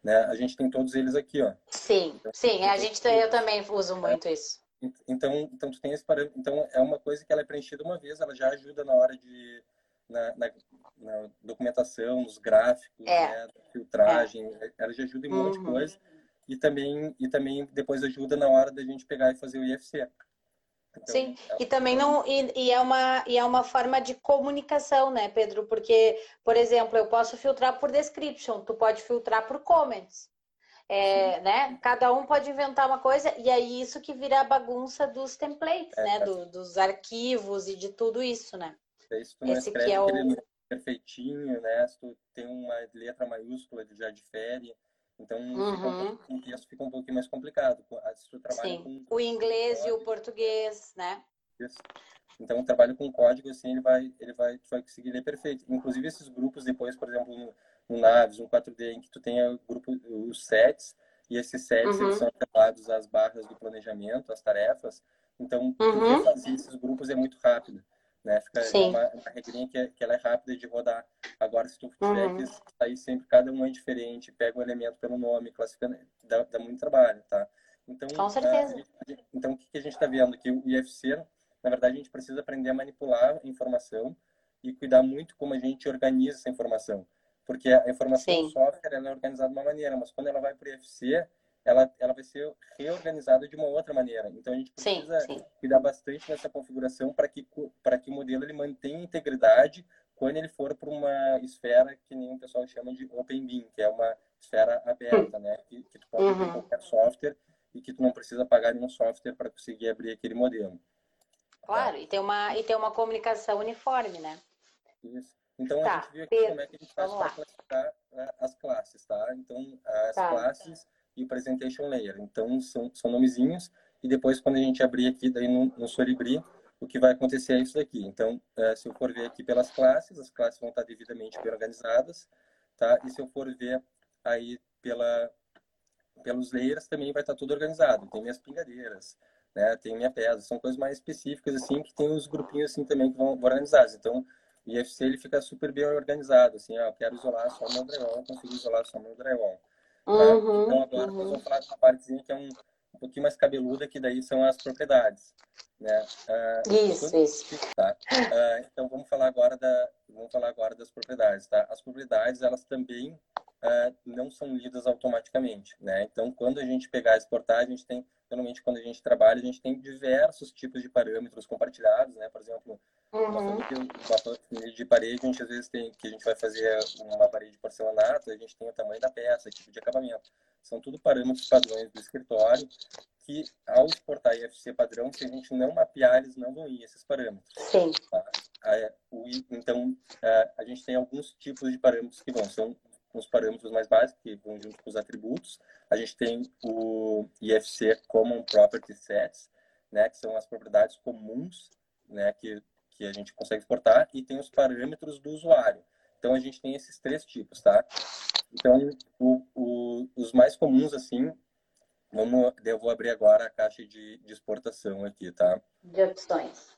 né? A gente tem todos eles aqui, ó. Sim, então, sim, a gente eu também uso muito é, isso. Então, então tu tem esse parâmetro, então é uma coisa que ela é preenchida uma vez, ela já ajuda na hora de na, na, na documentação, nos gráficos, é. né, filtragem, é. ela já ajuda em um uhum. monte de uhum. coisa. E também, e também depois ajuda na hora da gente pegar e fazer o IFC. Então, Sim, é... e também não e, e, é uma e é uma forma de comunicação, né, Pedro? Porque, por exemplo, eu posso filtrar por description, tu pode filtrar por comments. É, né? Cada um pode inventar uma coisa e aí isso que vira a bagunça dos templates, é, né? Do, dos arquivos e de tudo isso, né? Se tu não Esse escreve é o... perfeitinho, né? Se tu tem uma letra maiúscula, ele já difere. Então, uhum. fica um, o texto fica um pouquinho mais complicado. Se tu trabalha Sim. Com, o inglês código, e o português, né? Isso. Então, o trabalho com código, assim, ele vai, ele vai, tu vai conseguir ler perfeito. Inclusive, esses grupos depois, por exemplo, no, no Naves, no 4D, em que tu tem o grupo, os sets, e esses sets uhum. eles são atrelados às barras do planejamento, às tarefas. Então, uhum. fazer esses grupos é muito rápido né? Fica Sim. uma, uma regrinha que, é, que ela é rápida de rodar. Agora, se tu tiver uhum. que sair sempre, cada um é diferente, pega um elemento pelo nome, classificando, dá, dá muito trabalho, tá? Então, Com certeza. A, então, o que, que a gente está vendo? Que o IFC, na verdade, a gente precisa aprender a manipular a informação e cuidar muito como a gente organiza essa informação. Porque a informação Sim. do software ela é organizada de uma maneira, mas quando ela vai para o IFC, ela, ela vai ser reorganizada de uma outra maneira. Então a gente precisa sim, sim. cuidar bastante dessa configuração para que para que o modelo ele mantenha integridade quando ele for para uma esfera que nem o pessoal chama de Open Bin, que é uma esfera aberta, né? Que, que tu pode uhum. ter qualquer software e que tu não precisa pagar nenhum software para conseguir abrir aquele modelo. Claro, e tem uma e tem uma comunicação uniforme, né? Isso. Então tá, a gente viu aqui Pedro, como é que a gente faz para classificar uh, as classes, tá? Então as tá. classes e o Presentation Layer. Então, são, são nomezinhos. E depois, quando a gente abrir aqui daí no, no Solibri, o que vai acontecer é isso daqui. Então, é, se eu for ver aqui pelas classes, as classes vão estar devidamente organizadas, tá? E se eu for ver aí pela, pelos layers, também vai estar tudo organizado. Tem minhas pingadeiras, né? Tem minha pesa. São coisas mais específicas, assim, que tem os grupinhos, assim, também que vão, vão organizados. Então, o IFC, ele fica super bem organizado, assim, ó, eu quero isolar só meu drywall, consigo isolar só meu drywall. Uhum, então agora uhum. nós vamos falar de uma partezinha que é um, um pouquinho mais cabeluda, que daí são as propriedades. Né? Uh, isso, quando... isso. Tá? Uh, então vamos falar agora da vamos falar agora das propriedades. Tá? As propriedades elas também uh, não são lidas automaticamente. Né? Então quando a gente pegar e exportar, a gente tem normalmente quando a gente trabalha a gente tem diversos tipos de parâmetros compartilhados, né? Por exemplo Uhum. De parede, a gente às vezes tem que a gente vai fazer uma parede de porcelanato, a gente tem o tamanho da peça, tipo de acabamento. São tudo parâmetros padrões do escritório que, ao exportar IFC padrão, se a gente não mapear, eles não vão ir esses parâmetros. Sim. Tá? Então, a gente tem alguns tipos de parâmetros que vão. São os parâmetros mais básicos, que vão junto com os atributos. A gente tem o IFC Common Property Sets, né, que são as propriedades comuns né, que que a gente consegue exportar, e tem os parâmetros do usuário. Então, a gente tem esses três tipos, tá? Então, o, o, os mais comuns, assim, vamos, eu vou abrir agora a caixa de, de exportação aqui, tá? De opções.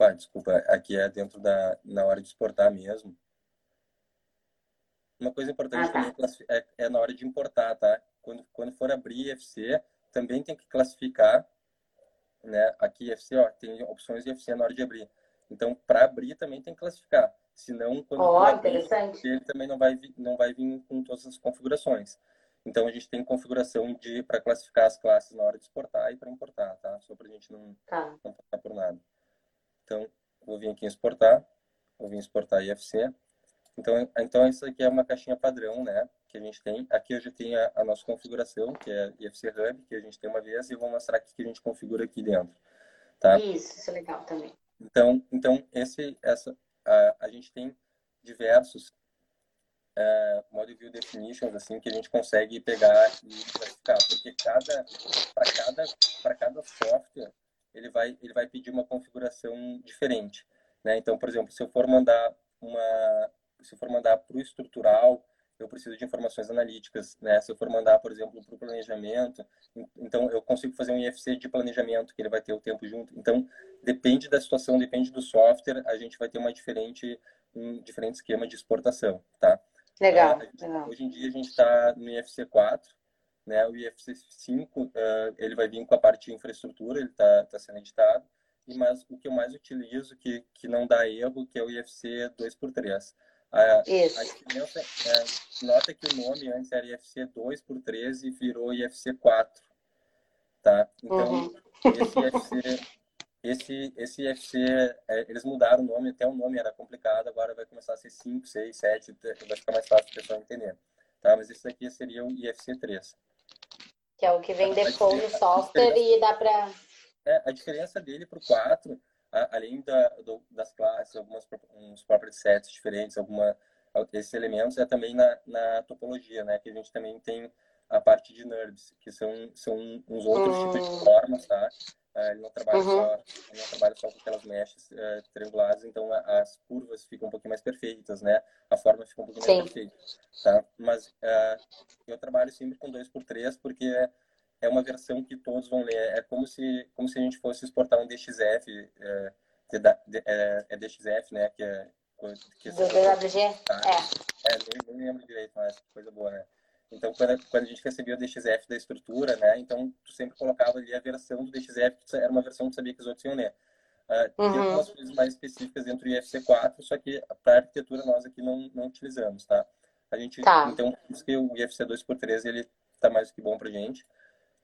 Pá, desculpa, aqui é dentro da, na hora de exportar mesmo. Uma coisa importante ah, tá. é, é, na hora de importar, tá? Quando, quando for abrir IFC, também tem que classificar né? Aqui IFC, ó, tem opções de IFC na hora de abrir. Então, para abrir também tem que classificar. Senão, quando oh, abrir, ele também não vai, vir, não vai vir com todas as configurações. Então, a gente tem configuração de para classificar as classes na hora de exportar e para importar, tá? Só para a gente não, tá. não passar por nada. Vir aqui exportar. Vou vir exportar IFC. Então, então, isso aqui é uma caixinha padrão, né? Que a gente tem. Aqui eu já tenho a, a nossa configuração, que é IFC Hub, que a gente tem uma vez, e eu vou mostrar aqui que a gente configura aqui dentro. Tá? Isso, isso é legal também. Então, então esse, essa, a, a gente tem diversos é, Model View Definitions, assim, que a gente consegue pegar e classificar, porque cada, para cada, para cada software, ele vai, ele vai pedir uma configuração diferente. Né? Então, por exemplo, se eu for mandar uma, se eu for mandar para o estrutural, eu preciso de informações analíticas, né? Se eu for mandar, por exemplo, para o planejamento, então eu consigo fazer um IFC de planejamento, que ele vai ter o tempo junto. Então, depende da situação, depende do software, a gente vai ter uma diferente, um diferente esquema de exportação, tá? Legal, uh, gente, legal. Hoje em dia a gente está no IFC 4, né? O IFC 5, uh, ele vai vir com a parte de infraestrutura, ele está tá sendo editado, e mas o que eu mais utilizo, que, que não dá erro, que é o IFC 2x3. A, Isso. a diferença é, nota que o nome antes era IFC 2 por 13 e virou IFC 4. Tá? Então, uhum. esse IFC, esse, esse IFC, é, eles mudaram o nome, até o nome era complicado, agora vai começar a ser 5, 6, 7, vai ficar mais fácil para o pessoal entender. Tá? Mas esse daqui seria o IFC 3. Que é o que vem default no software e dá para... É, a diferença dele para o 4 além da, do, das classes, algumas uns property sets diferentes, alguma esses elementos é também na, na topologia, né? Que a gente também tem a parte de NURBS, que são, são uns outros uhum. tipos de hum. formas, tá? Uh, ele não trabalha, uhum. só, ele não trabalha só com aquelas mechas uh, triangulares, então a, as curvas ficam um pouquinho mais perfeitas, né? A forma fica um pouquinho Sim. mais perfeita, tá? Mas uh, eu trabalho sempre com 2x3 porque é uma versão que todos vão ler. É como se, como se a gente fosse exportar um DXF, é, é, é DXF, né? Que é, que Do DWG? Tá? É. é nem, nem, lembro direito, mas coisa boa, né? Então, quando, quando a gente recebia o DXF da estrutura, né? Então, tu sempre colocava ali a versão do DXF, que era uma versão que tu sabia que os outros iam ler. Uh, uhum. Tem algumas coisas mais específicas dentro do IFC4, só que para arquitetura nós aqui não, não utilizamos, tá? A gente, tá. Então, por isso que o IFC 2x3 ele tá mais do que bom pra gente.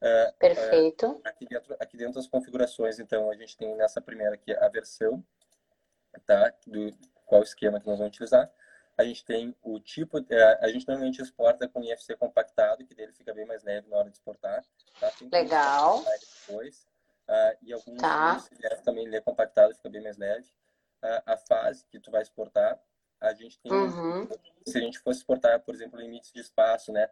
Uh, Perfeito. Uh, aqui, dentro, aqui dentro das configurações, então, a gente tem nessa primeira aqui a versão, tá? Do qual esquema que nós vamos utilizar. A gente tem o tipo, uh, a gente normalmente exporta com IFC compactado, que dele fica bem mais leve na hora de exportar. Tá? Legal. Depois. Uh, e alguns tá. também ele é compactado, fica bem mais leve. a fase que tu vai exportar, a gente tem, uhum. se a gente fosse exportar, por exemplo, limites de espaço, né?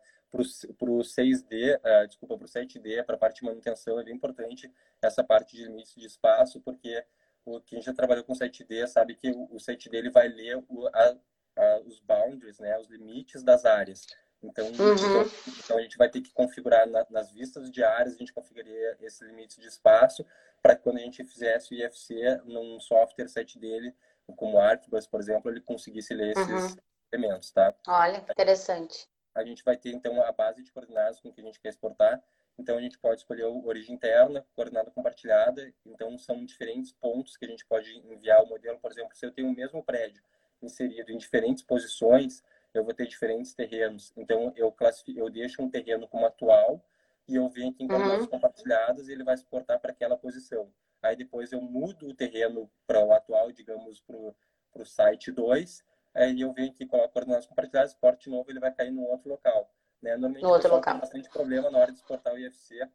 para o 6D, uh, desculpa, para o 7D, para a parte de manutenção, é bem importante essa parte de limites de espaço, porque o, quem já trabalhou com 7D sabe que o, o 7D ele vai ler o, a, a, os boundaries, né, os limites das áreas. Então, uhum. então, então, a gente vai ter que configurar na, nas vistas de áreas, a gente configuraria esses limites de espaço para que quando a gente fizesse o IFC num software 7D, ele, como Arcbus, por exemplo, ele conseguisse ler esses uhum. elementos, tá? Olha, interessante a gente vai ter então a base de coordenadas com que a gente quer exportar. Então a gente pode escolher a origem interna, coordenada compartilhada. Então são diferentes pontos que a gente pode enviar o modelo. Por exemplo, se eu tenho o mesmo prédio inserido em diferentes posições, eu vou ter diferentes terrenos. Então eu classifico, eu deixo um terreno como atual, e eu venho aqui em coordenadas uhum. compartilhadas e ele vai exportar para aquela posição. Aí depois eu mudo o terreno para o atual, digamos, para o site 2, aí eu venho aqui, coloco coordenadas compartilhadas, exporto de novo, ele vai cair no outro local. Né? Normalmente no outro local. tem bastante problema na hora de exportar o IFC.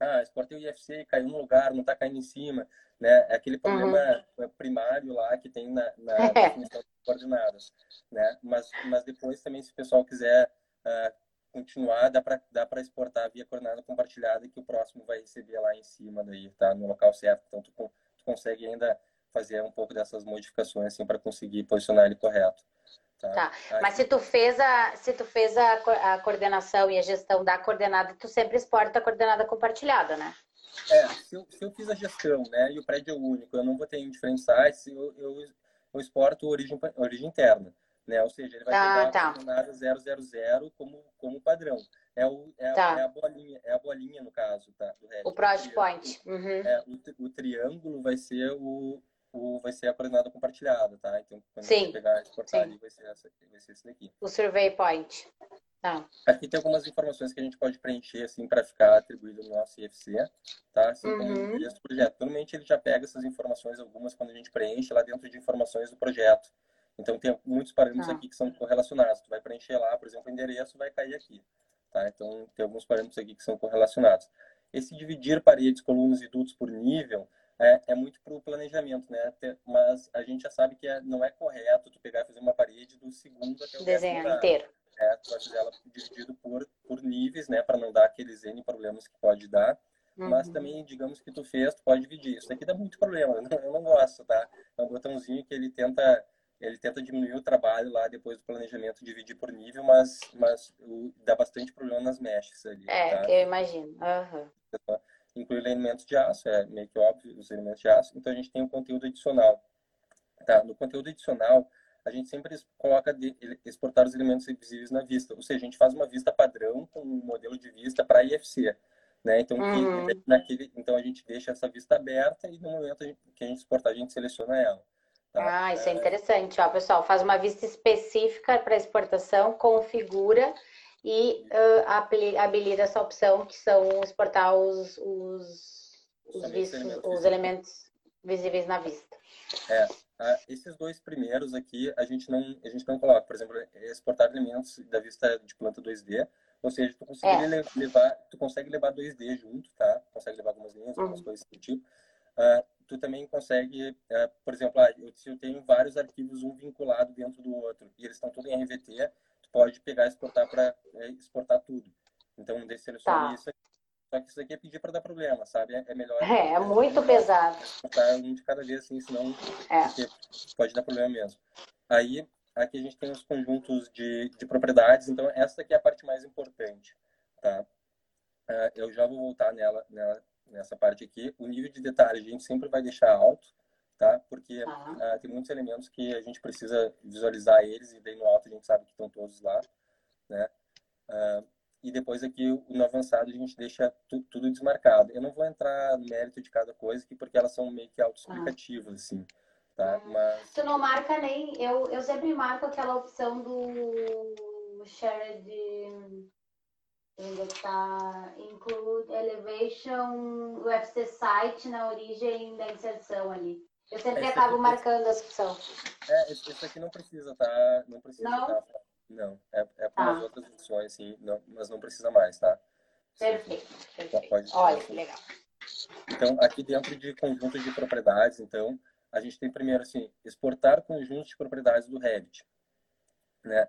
Ah, exportei o IFC, caiu no lugar, não está caindo em cima. Né? É aquele problema uhum. primário lá que tem na, na definição de coordenadas. Né? Mas, mas depois também, se o pessoal quiser uh, continuar, dá para dá exportar via coordenada compartilhada que o próximo vai receber lá em cima, daí, tá? no local certo. Então, tu, tu consegue ainda fazer um pouco dessas modificações assim, para conseguir posicionar ele correto. Tá. tá. Mas se tu fez, a, se tu fez a, a coordenação e a gestão da coordenada, tu sempre exporta a coordenada compartilhada, né? É, se eu, se eu fiz a gestão, né, e o prédio é único, eu não vou ter em diferentes sites, eu, eu, eu exporto origem, origem interna, né? Ou seja, ele vai ah, pegar tá. a coordenada 000 como, como padrão. É, o, é, tá. é, a bolinha, é a bolinha, no caso, tá? Do o project point. Uhum. É, o, o triângulo vai ser o, o, vai ser a coordenada compartilhada, tá? Então, quando Sim. você pegar exportar ali, vai ser, essa, vai ser esse daqui. O survey point. Tá. Aqui tem algumas informações que a gente pode preencher, assim, para ficar atribuído no nosso IFC, tá? Assim como uhum. o do projeto. Normalmente ele já pega essas informações, algumas, quando a gente preenche lá dentro de informações do projeto. Então, tem muitos parâmetros tá. aqui que são correlacionados. Tu vai preencher lá, por exemplo, o endereço vai cair aqui, tá? Então, tem alguns parâmetros aqui que são correlacionados. Esse dividir paredes, colunas e dutos por nível, é, é muito para o planejamento, né? Mas a gente já sabe que é, não é correto tu pegar e fazer uma parede do segundo até o Desenhar inteiro. É, tu vai fazer ela dividido por, por níveis, né? Para não dar aqueles N problemas que pode dar. Uhum. Mas também, digamos que tu fez, tu pode dividir. Isso aqui dá muito problema, eu não, eu não gosto, tá? É um botãozinho que ele tenta ele tenta diminuir o trabalho lá depois do planejamento, dividir por nível, mas, mas dá bastante problema nas meshes ali. É, tá? eu imagino. Uhum inclui elementos de aço, é meio que óbvio os elementos de aço. Então a gente tem um conteúdo adicional. Tá? No conteúdo adicional, a gente sempre coloca de, exportar os elementos visíveis na vista. Ou seja, a gente faz uma vista padrão com um modelo de vista para IFC. Né? Então, uhum. que, naquele, então a gente deixa essa vista aberta e no momento que a gente exportar, a gente seleciona ela. Tá? Ah, isso é interessante. Ó, pessoal, faz uma vista específica para exportação, configura e uh, habilita essa opção que são exportar os, os, os, vistos, elementos, os elementos visíveis na vista. É, esses dois primeiros aqui a gente não a gente não coloca, por exemplo, exportar elementos da vista de planta 2D, ou seja, tu consegue é. levar, tu consegue levar 2D junto, tá? Consegue levar algumas linhas, uhum. algumas coisas do tipo. Uh, tu também consegue, uh, por exemplo, ah, eu, se eu tenho vários arquivos um vinculado dentro do outro e eles estão todos em RVT, pode pegar e exportar para é, exportar tudo. Então, selecionar tá. isso. Só que isso aqui é pedir para dar problema, sabe? É, melhor. É, é muito pesado. Exportar um de cada vez, assim, senão é. pode dar problema mesmo. Aí, aqui a gente tem os conjuntos de, de propriedades. Então, essa aqui é a parte mais importante, tá? Uh, eu já vou voltar nela, nela, nessa parte aqui. O nível de detalhe a gente sempre vai deixar alto, tá? Porque uh, tem muitos elementos que a gente precisa visualizar eles e daí no alto a gente sabe que estão todos lá, né? Uh, e depois aqui no avançado a gente deixa tu, tudo desmarcado. Eu não vou entrar no mérito de cada coisa aqui porque elas são meio que autoexplicativas, ah. assim, tá? Hum. Mas... Tu não marca nem... Eu, eu sempre marco aquela opção do shared... Ainda está include elevation, UFC site na origem da inserção ali. Eu sempre esse acabo marcando a opção. É, esse, aqui não precisa, tá? Não precisa, não? Tá? Não, é, é para ah. outras opções, sim, não, mas não precisa mais, tá? Perfeito, perfeito. Pode Olha, que legal. Então, aqui dentro de conjuntos de propriedades, então, a gente tem primeiro, assim, exportar conjuntos de propriedades do Revit, né?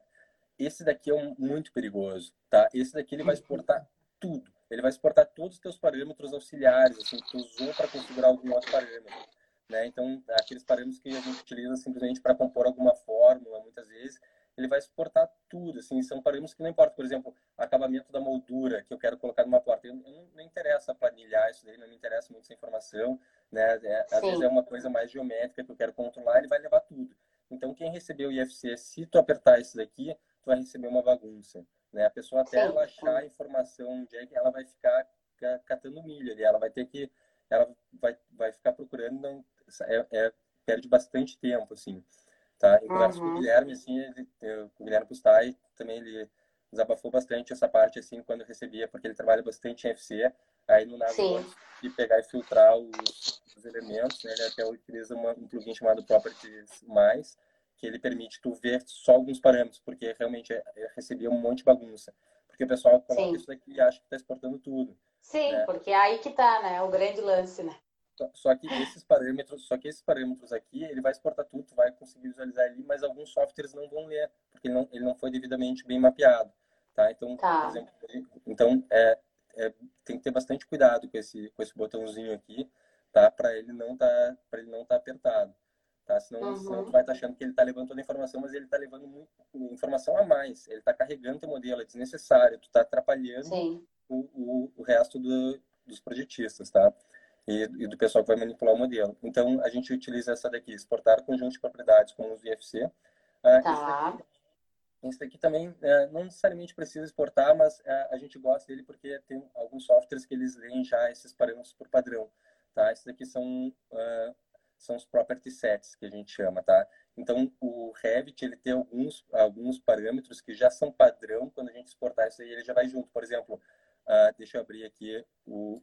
Esse daqui é um, muito perigoso, tá? Esse daqui ele vai exportar tudo. Ele vai exportar todos os teus parâmetros auxiliares, assim, que tu usou para configurar algum outro parâmetro. Né? Então, aqueles parâmetros que a gente utiliza simplesmente para compor alguma fórmula, muitas vezes, ele vai suportar tudo, assim, são parâmetros que não importa, por exemplo, acabamento da moldura que eu quero colocar numa porta, eu não, não interessa planilhar isso daí, não me interessa muito essa informação, né, é, às vezes é uma coisa mais geométrica que eu quero controlar, ele vai levar tudo. Então, quem recebeu o IFC, se tu apertar isso daqui, tu vai receber uma bagunça, né, a pessoa até ela achar a informação onde é que ela vai ficar catando milho ali, ela vai ter que, ela vai, vai ficar procurando, não, é, é, perde bastante tempo, assim, tá? Em conversa uhum. com o Guilherme, assim, ele, o Guilherme Pustai também, ele, desabafou bastante essa parte, assim, quando recebia, porque ele trabalha bastante em FC, aí no Navigon, e pegar e filtrar os, os elementos, né? Ele até utiliza uma, um plugin chamado Properties+, que ele permite tu ver só alguns parâmetros, porque realmente é, recebia um monte de bagunça. Porque o pessoal coloca Sim. isso daqui e acha que está exportando tudo. Sim, né? porque é aí que tá, né? O grande lance, né? Só que esses parâmetros, só que esses parâmetros aqui, ele vai exportar tudo, tu vai conseguir visualizar ali, mas alguns softwares não vão ler, porque ele não, ele não foi devidamente bem mapeado, tá? Então, tá. por exemplo, então é, é, tem que ter bastante cuidado com esse com esse botãozinho aqui, tá? Para ele não tá para ele não tá apertado, tá? Senão, uhum. senão tu vai estar tá achando que ele está levando toda a informação, mas ele está levando muito, informação a mais, ele está carregando teu modelo, é desnecessário, tu está atrapalhando o, o, o resto do, dos projetistas, tá? E, e, do pessoal que vai manipular o modelo. Então, a gente utiliza essa daqui, exportar conjunto de propriedades como os IFC. Ah, tá. Esse daqui, também é, não necessariamente precisa exportar, mas é, a gente gosta dele porque tem alguns softwares que eles leem já esses parâmetros por padrão. Tá? Esses daqui são, uh, são os property sets, que a gente chama. Tá? Então, o Revit ele tem alguns, alguns parâmetros que já são padrão. Quando a gente exportar isso aí, ele já vai junto. Por exemplo, uh, deixa eu abrir aqui o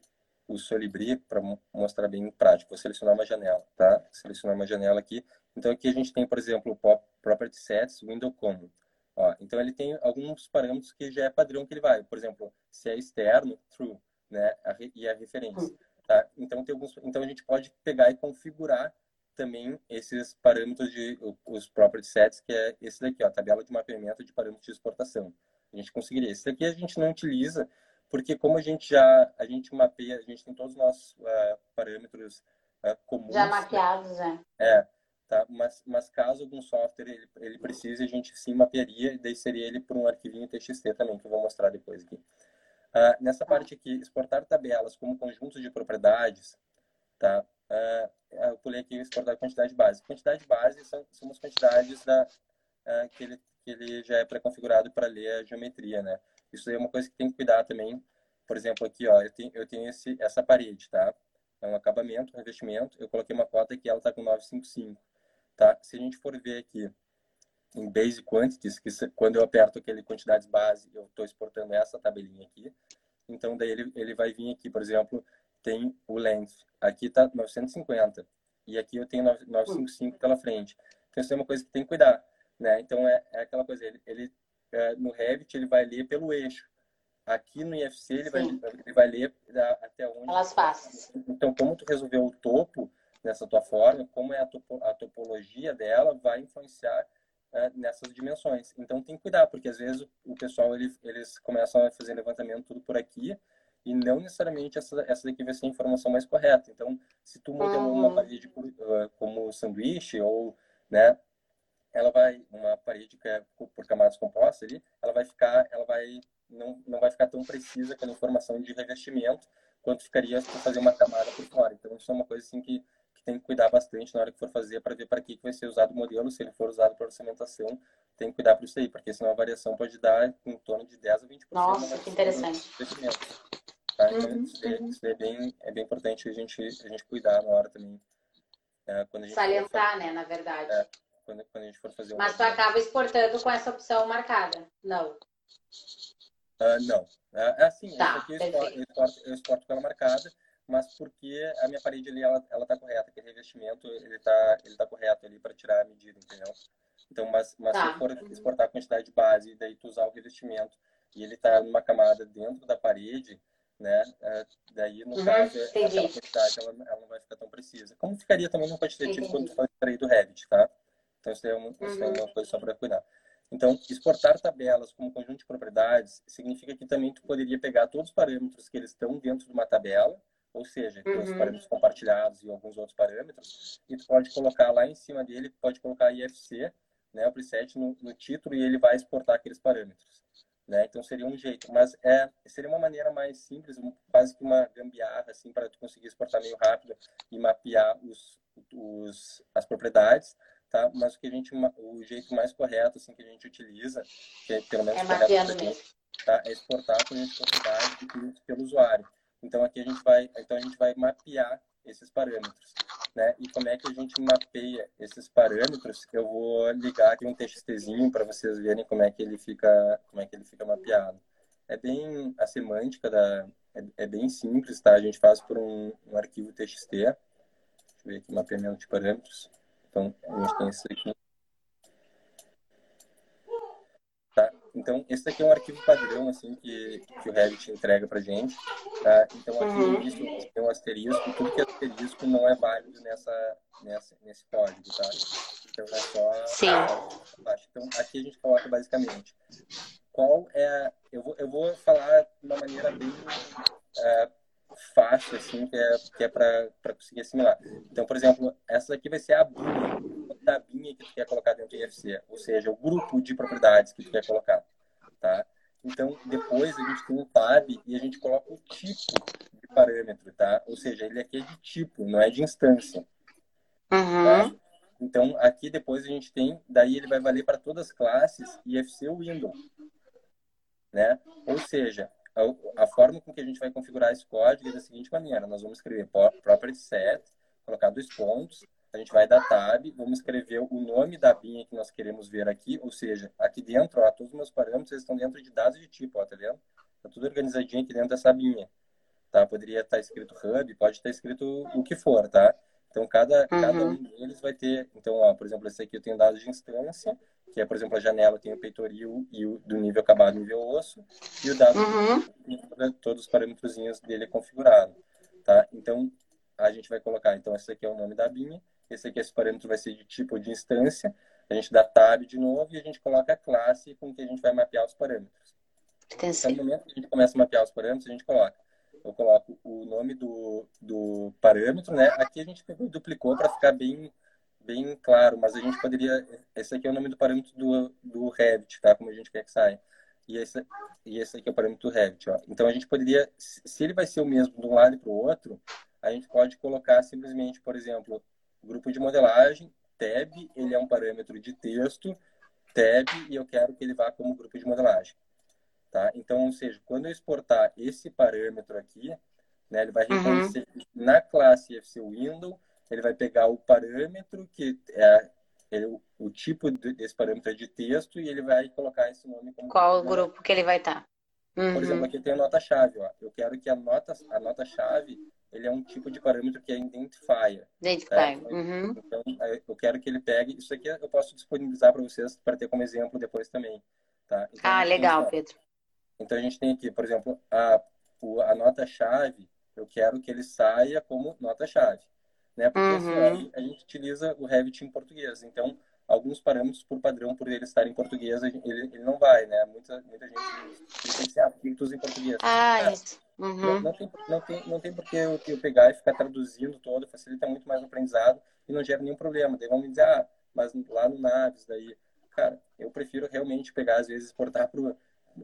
o Solibri para mostrar bem prático. Vou selecionar uma janela, tá? Selecionar uma janela aqui. Então aqui a gente tem, por exemplo, o Property Sets, Window Common. Ó, então ele tem alguns parâmetros que já é padrão que ele vai. Por exemplo, se é externo, true, né? E a referência. Tá? Então tem alguns, então a gente pode pegar e configurar também esses parâmetros de os property sets, que é esse daqui, ó, tabela de mapeamento de parâmetros de exportação. A gente conseguiria. Esse daqui a gente não utiliza porque como a gente já a gente mapeia, a gente tem todos os nossos uh, parâmetros uh, comuns. Já mapeados, né? É, tá? Mas, mas caso algum software ele, ele precise, a gente sim mapearia, e daí seria ele por um arquivinho TXT também, que eu vou mostrar depois aqui. Uh, nessa tá. parte aqui, exportar tabelas como conjuntos de propriedades, tá? eu pulei aqui exportar quantidade base. Quantidade base são, são as quantidades da, que, ele, que ele já é pré-configurado para ler a geometria, né? Isso aí é uma coisa que tem que cuidar também. Por exemplo, aqui, ó, eu tenho, eu tenho esse, essa parede, tá? É um acabamento, um revestimento. Eu coloquei uma cota que ela está com 955, tá? Se a gente for ver aqui em Basic Quantities, que quando eu aperto aquele quantidades base, eu estou exportando essa tabelinha aqui. Então, daí ele, ele vai vir aqui, por exemplo, tem o length. Aqui está 950. E aqui eu tenho 955 pela frente. Então, isso é uma coisa que tem que cuidar. Né? Então, é, é aquela coisa, ele, ele é, no Revit ele vai ler pelo eixo. Aqui no IFC ele, vai, ele vai ler até onde. Faces. Então, como tu resolveu o topo nessa tua forma, como é a, topo, a topologia dela, vai influenciar é, nessas dimensões. Então, tem que cuidar, porque às vezes o, o pessoal ele, eles começam a fazer levantamento tudo por aqui e não necessariamente essa, essa daqui vai ser a informação mais correta. Então, se tu modelou uhum. uma parede uh, como sanduíche ou né, ela vai uma parede que é por camadas compostas ali, ela vai ficar, ela vai não, não vai ficar tão precisa aquela informação de revestimento quanto ficaria se fazer uma camada por fora. Então isso é uma coisa assim que, que tem que cuidar bastante na hora que for fazer para ver para que, que vai ser usado o modelo, se ele for usado para orçamentação, tem que cuidar para isso aí, porque senão a variação pode dar em torno de 10 a 20%. Nossa, que interessante. Tá? Então, uhum, isso, é, isso é, bem, é bem importante a gente, a gente cuidar na hora também. É, quando a gente Salientar, né, na verdade. É, quando, quando a gente for fazer Mas tu acaba exportando com essa opção marcada? Não. Uh, não. É, é assim, tá, aqui eu exporto, eu, exporto, eu exporto com ela marcada, mas porque a minha parede ali, ela, ela tá correta, aquele revestimento, ele tá, ele tá correto ali para tirar a medida, entendeu? Então, mas, mas tá. se for exportar a quantidade de base, daí tu usar o revestimento e ele tá numa camada dentro da parede, né? É, daí, no uhum, caso, entendi. aquela quantidade ela, ela, não vai ficar tão precisa. Como ficaria também no quantitativo entendi. quando tu extrair do Revit, tá? Então, isso é, um, isso é uma uhum. coisa só para cuidar. Então, exportar tabelas como conjunto de propriedades significa que também tu poderia pegar todos os parâmetros que eles estão dentro de uma tabela, ou seja, uhum. os parâmetros compartilhados e alguns outros parâmetros, e tu pode colocar lá em cima dele, pode colocar IFC, né, o preset no, no título e ele vai exportar aqueles parâmetros. Né? Então seria um jeito, mas é seria uma maneira mais simples, quase que uma gambiarra assim para tu conseguir exportar meio rápido e mapear os, os as propriedades tá? Mas o que a gente, o jeito mais correto, assim, que a gente utiliza, que é pelo menos é correto gente, tá? É exportar com a quantidade pelo usuário. Então aqui a gente vai, então a gente vai mapear esses parâmetros. Né? E como é que a gente mapeia esses parâmetros? Eu vou ligar aqui um TXTzinho para vocês verem como é que ele fica, como é que ele fica mapeado. É bem a semântica da é, é bem simples, tá? A gente faz por um, um arquivo TXT. Deixa eu ver aqui mapeamento de parâmetros. Então a gente tem isso aqui. Então, esse aqui é um arquivo padrão, assim, que, que o Revit entrega pra gente, tá? Então, aqui uhum. no início tem um asterisco, tudo que é asterisco não é válido nessa, nessa, nesse código, tá? Então, é só... Sim. Então, aqui a gente coloca basicamente qual é... Eu vou, eu vou falar de uma maneira bem é, fácil, assim, que é, que é para conseguir assimilar. Então, por exemplo, essa aqui vai ser a BIM, da BIM que tu quer colocar dentro do IFC, ou seja, o grupo de propriedades que tu quer colocar, tá? Então, depois a gente tem um tab e a gente coloca o tipo de parâmetro, tá? Ou seja, ele aqui é de tipo, não é de instância. Uhum. Tá? Então, aqui depois a gente tem, daí ele vai valer para todas as classes IFC Windows, né? Ou seja, a, a, forma com que a gente vai configurar esse código é da seguinte maneira: nós vamos escrever property set, colocar dois pontos, a gente vai dar tab, vamos escrever o nome da binha que nós queremos ver aqui, ou seja, aqui dentro, ó, todos os meus parâmetros estão dentro de dados de tipo, ó, tá vendo? Tá tudo organizadinho aqui dentro dessa binha, tá? Poderia estar escrito hub, pode estar escrito o que for, tá? Então, cada, uhum. cada um deles vai ter, então, ó, por exemplo, esse aqui eu tenho dados de instância, que é, por exemplo, a janela tem o peitoril e o do nível acabado, nível osso, e o dado, uhum. todos os parâmetros dele configurado, tá? Então, a gente vai colocar, então, esse aqui é o nome da binha, esse aqui, esse parâmetro vai ser de tipo de instância. A gente dá tab de novo e a gente coloca a classe com que a gente vai mapear os parâmetros. Então, no momento que a gente começa a mapear os parâmetros, a gente coloca. Eu coloco o nome do, do parâmetro, né? Aqui a gente duplicou para ficar bem, bem claro, mas a gente poderia... Esse aqui é o nome do parâmetro do, do Revit, tá? Como a gente quer que saia. E esse, e esse aqui é o parâmetro do Revit, ó. Então a gente poderia... Se ele vai ser o mesmo de um lado e para o outro, a gente pode colocar simplesmente, por exemplo, Grupo de modelagem, tab, ele é um parâmetro de texto, tab, e eu quero que ele vá como grupo de modelagem. Tá? Então, ou seja, quando eu exportar esse parâmetro aqui, né, ele vai uhum. reconhecer uhum. na classe FC Window, ele vai pegar o parâmetro que é ele, o tipo desse parâmetro é de texto e ele vai colocar esse nome como qual o grupo que ele vai estar. Tá. Uhum. Por exemplo, aqui tem a nota chave, ó. Eu quero que a nota a nota chave ele é um tipo de parâmetro que é identifier. Identifier. Né? Uhum. Então, eu quero que ele pegue. Isso aqui eu posso disponibilizar para vocês para ter como exemplo depois também. Tá? Então, ah, legal, Pedro. Então, a gente tem aqui, por exemplo, a, a nota-chave, eu quero que ele saia como nota-chave. Né? Porque uhum. assim, a gente utiliza o Revit em português. Então, alguns parâmetros, por padrão, por ele estar em português, ele, ele não vai, né? Muita, muita gente tem que ser aptos em português. Ah, isso. Uhum. Não, não, tem, não, tem, não tem por que eu, eu pegar e ficar traduzindo todo, facilita muito mais o aprendizado e não gera nenhum problema. Daí vão me dizer, ah, mas lá no Naves, daí, cara, eu prefiro realmente pegar, às vezes, exportar pro,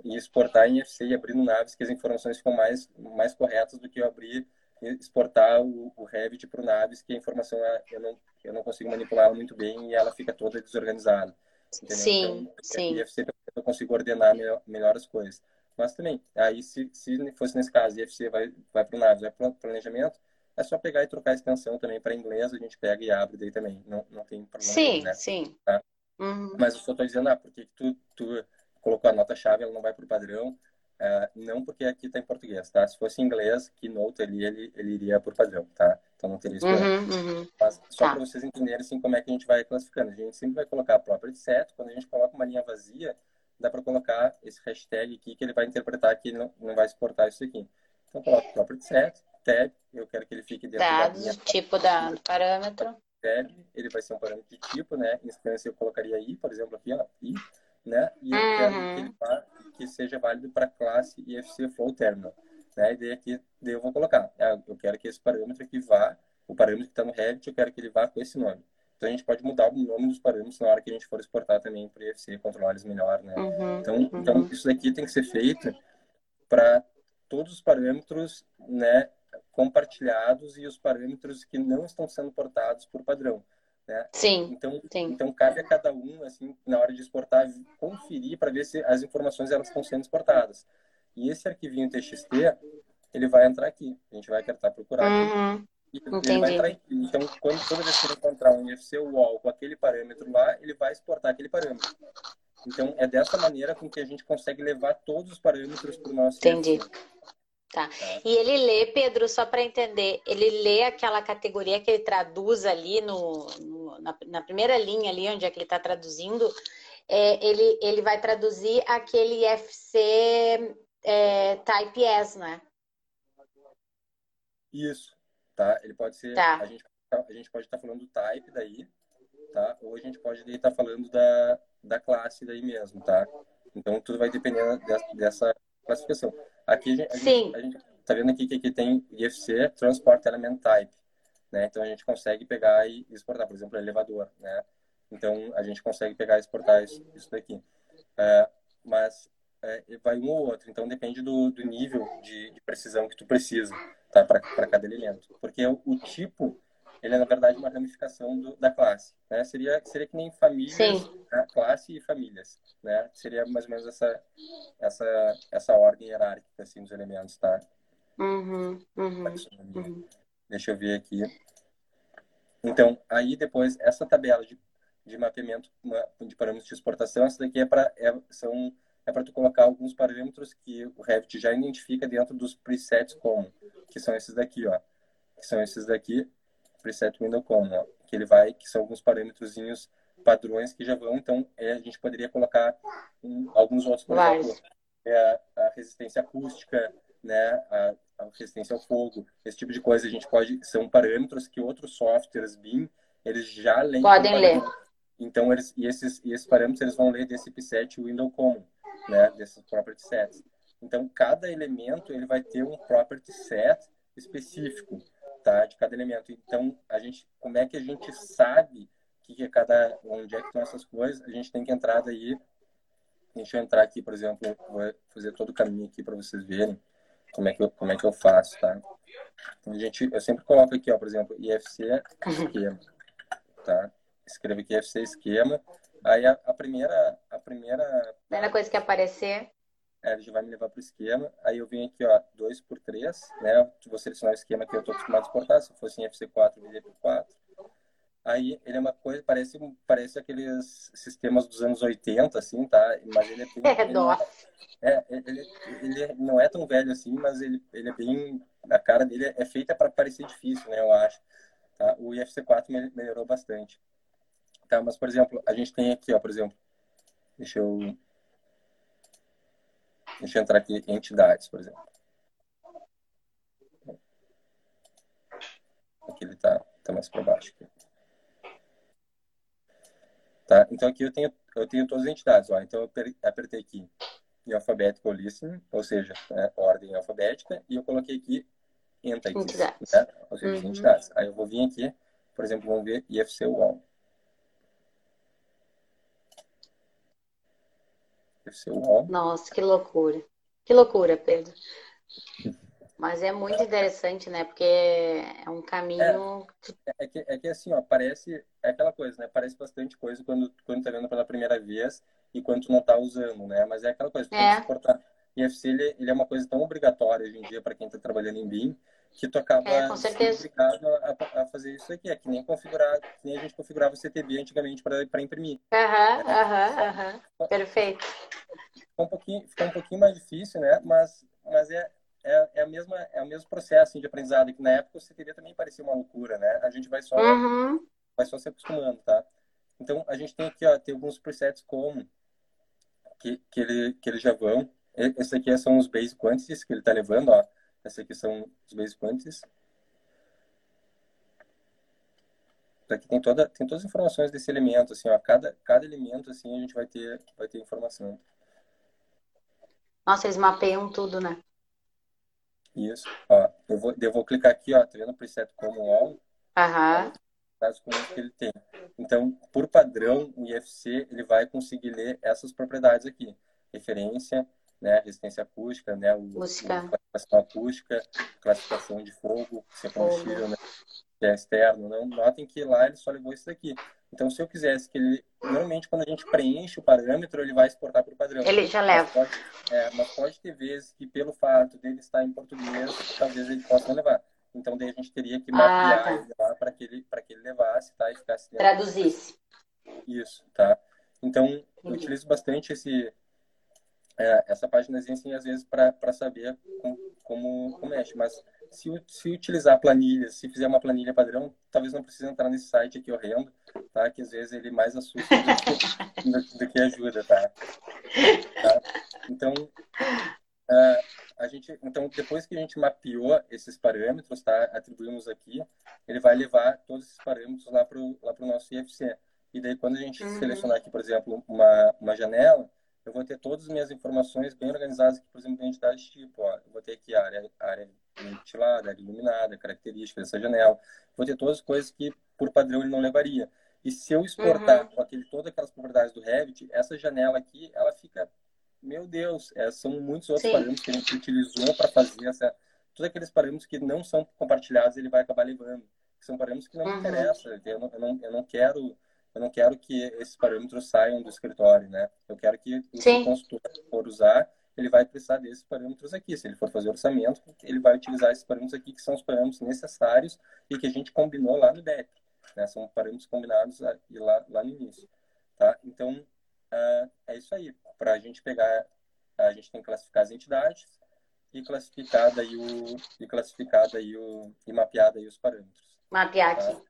e exportar em FC e abrir no Naves, que as informações ficam mais, mais corretas do que eu abrir exportar o, o Revit para o Naves, que a informação eu não, eu não consigo manipular muito bem e ela fica toda desorganizada. Entendeu? Sim, então, sim. FC eu consigo ordenar melhor, melhor as coisas. Mas também, aí se, se fosse nesse caso, IFC vai, vai para o Naves, vai para o planejamento, é só pegar e trocar a extensão também para inglês, a gente pega e abre daí também. Não, não tem problema. Sim, né? sim. Tá? Uhum. Mas eu só estou dizendo, ah, porque tu, tu colocou a nota-chave, ela não vai para o padrão. Uh, não porque aqui está em português, tá? Se fosse em inglês, Keynote ali, ele, ele iria por padrão, tá? Então não teria isso. Uhum, uhum. Mas só tá. para vocês entenderem assim, como é que a gente vai classificando. A gente sempre vai colocar a própria set. Quando a gente coloca uma linha vazia, dá para colocar esse hashtag aqui que ele vai interpretar que não, não vai exportar isso aqui. Então, coloco property set, tab, eu quero que ele fique dentro Dados, da linha. tipo da, parâmetro. Tab, ele vai ser um parâmetro de tipo, né? Instância eu colocaria i, por exemplo, aqui, ó, i, né? E eu uhum. quero que, ele, que seja válido para classe IFC Flow Terminal. Né? E daí aqui daí eu vou colocar, ah, eu quero que esse parâmetro aqui vá, o parâmetro que está no Revit, eu quero que ele vá com esse nome. Então a gente pode mudar o nome dos parâmetros na hora que a gente for exportar também para o IFC, controlar eles melhor, né? Uhum, então, uhum. então isso daqui tem que ser feito para todos os parâmetros, né, compartilhados e os parâmetros que não estão sendo portados por padrão. Né? Sim, então, sim. então cabe a cada um, assim, na hora de exportar, conferir para ver se as informações elas estão sendo exportadas. E esse arquivinho TXT, ele vai entrar aqui. A gente vai tentar procurar uhum. aqui Entendi. vai entrar, então, quando, toda vez que ele encontrar um IFC wall com aquele parâmetro lá, ele vai exportar aquele parâmetro. Então, é dessa maneira com que a gente consegue levar todos os parâmetros para o nosso Entendi. Tá. tá. E ele lê, Pedro, só para entender, ele lê aquela categoria que ele traduz ali no, no na, na, primeira linha ali, onde é que ele está traduzindo, é, ele, ele vai traduzir aquele IFC é, Type S, né? Isso, tá? Ele pode ser. Tá. A, gente, a gente pode estar tá falando do type daí, tá? Ou a gente pode estar tá falando da, da classe daí mesmo, tá? Então tudo vai depender dessa, dessa classificação. Aqui a gente, Sim. a gente tá vendo aqui que aqui tem IFC Transport Element Type, né? Então a gente consegue pegar e exportar, por exemplo, elevador, né? Então a gente consegue pegar e exportar isso, isso daqui. É, mas é, vai um ou outro, então depende do, do nível de, de precisão que tu precisa tá? para cada elemento. Porque o, o, tipo, ele é, na verdade, uma ramificação do, da classe. Né? Seria, seria que nem famílias, né? classe e famílias. Né? Seria mais ou menos essa, essa, essa ordem hierárquica assim, dos elementos. Tá? Uhum, uhum, uhum. Deixa eu ver aqui. Então, aí depois, essa tabela de, de mapeamento de parâmetros de exportação, essa daqui é para é, são é para tu colocar alguns parâmetros que o Revit já identifica dentro dos presets common, que são esses daqui, ó. Que são esses daqui, preset window common, ó, que ele vai, que são alguns parâmetrozinhos padrões que já vão, então é, a gente poderia colocar um, alguns outros, por exemplo, é a, a, resistência acústica, né, a, a, resistência ao fogo, esse tipo de coisa a gente pode, são parâmetros que outros softwares BIM, eles já leem. Podem ler. Então, eles, e esses, e esses parâmetros eles vão ler desse preset window common né, desses property sets. Então, cada elemento ele vai ter um property set específico, tá, de cada elemento. Então, a gente, como é que a gente sabe que, que é cada, onde é que estão essas coisas? A gente tem que entrar daí. Deixa eu entrar aqui, por exemplo, vou fazer todo o caminho aqui para vocês verem como é que eu, como é que eu faço, tá? Então, a gente, eu sempre coloco aqui, ó, por exemplo, IFC esquema, tá? Escrevo aqui IFC esquema. Aí a, a primeira, a primeira. Primeira coisa que aparecer. É, ele já vai me levar para o esquema. Aí eu venho aqui, ó, 2 por 3 né? Vou selecionar o esquema que eu estou acostumado a exportar. Se fosse em FC4, eu por 4. Aí ele é uma coisa, parece, parece aqueles sistemas dos anos 80, assim, tá? Mas ele é bem. É, ele, é, ele, ele não é tão velho assim, mas ele, ele é bem. A cara dele é feita para parecer difícil, né? Eu acho. Tá? O IFC4 melhorou bastante. Tá? Mas, por exemplo, a gente tem aqui, ó, por exemplo, deixa eu, deixa eu entrar aqui em entidades, por exemplo. Aqui ele tá, tá mais para baixo. Aqui. Tá? Então aqui eu tenho, eu tenho todas as entidades. Ó. Então eu apertei aqui em alfabético listening, ou seja, né, ordem alfabética, e eu coloquei aqui entities, né? ou seja, uhum. entidades. Aí eu vou vir aqui, por exemplo, vamos ver IFC Wall. Nossa, que loucura. Que loucura, Pedro. Mas é muito interessante, né? Porque é um caminho. É, é, que, é que assim, ó, parece. É aquela coisa, né? Parece bastante coisa quando, quando tá vendo pela primeira vez e quando tu não tá usando, né? Mas é aquela coisa, tu é. tem que suportar. IFC, ele, ele é uma coisa tão obrigatória hoje em dia para quem tá trabalhando em BIM, que tu acaba é, com certeza. A, a, fazer isso aqui. É que nem configurar, que nem a gente configurava o CTB antigamente para imprimir. Aham, aham, aham. Perfeito. Fica um, pouquinho, fica um pouquinho mais difícil, né? Mas, mas é, é, é, a mesma, é o mesmo processo assim, de aprendizado. Que na época o CTB também parecia uma loucura, né? A gente vai só, uhum. vai só se acostumando, tá? Então, a gente tem aqui, ó, tem alguns presets como que, que, ele, que eles já vão. Esse aqui são os base quantities que ele está levando, ó essa aqui são os base quantities. Aqui tem, toda, tem todas as informações desse elemento, assim, ó, cada, cada elemento, assim, a gente vai ter, vai ter informação. Nossa, eles mapeiam tudo, né? Isso. Ó, eu vou, eu vou clicar aqui, ó, tá vendo o preset como all? Aham. Caso que ele tem. Então, por padrão, o IFC, ele vai conseguir ler essas propriedades aqui. Referência, né, resistência acústica, né, o, classificação acústica, classificação de fogo, se é combustível, né, se é externo, não notem que lá ele só levou isso daqui. Então, se eu quisesse que ele, normalmente quando a gente preenche o parâmetro, ele vai exportar para o padrão. Ele já leva. Mas pode, é, mas pode ter vezes que pelo fato dele estar em português, talvez ele possa não levar. Então, daí a gente teria que mapear ah, tá. para que, ele, que ele levasse, tá? E ficasse dentro. Traduzisse. Isso, tá? Então, Entendi. eu utilizo bastante esse, é, essa página, assim, às vezes, para saber como, como, como mexe. Mas se, se utilizar planilhas, se fizer uma planilha padrão, talvez não precise entrar nesse site aqui horrendo, tá? Que às vezes ele mais assusta do que, do, do que ajuda, tá? tá? Então, uh, a gente, então, depois que a gente mapeou esses parâmetros, tá? Atribuímos aqui, ele vai levar todos esses parâmetros lá para o lá nosso IFC. E daí, quando a gente uhum. selecionar aqui, por exemplo, uma, uma janela, eu vou ter todas as minhas informações bem organizadas aqui, por exemplo, identidade tipo. Ó, eu vou ter aqui a área, área ventilada, área iluminada, características dessa janela. Vou ter todas as coisas que, por padrão, ele não levaria. E se eu exportar uhum. com aquele, todas aquelas propriedades do Revit, essa janela aqui, ela fica meu Deus, é, são muitos outros Sim. parâmetros que a gente utilizou para fazer essa. Todos aqueles parâmetros que não são compartilhados, ele vai acabar levando. São parâmetros que não uhum. interessam. Eu não, eu, não, eu não quero. Eu não quero que esses parâmetros saiam do escritório, né? Eu quero que o consultor for usar, ele vai precisar desses parâmetros aqui. Se ele for fazer orçamento, ele vai utilizar esses parâmetros aqui, que são os parâmetros necessários e que a gente combinou lá no DEP. Né? São parâmetros combinados lá, lá no início. Tá? Então, uh, é isso aí. Para a gente pegar, a gente tem que classificar as entidades e classificar daí o e classificar daí o e mapear daí os parâmetros. Mapear tá? aqui.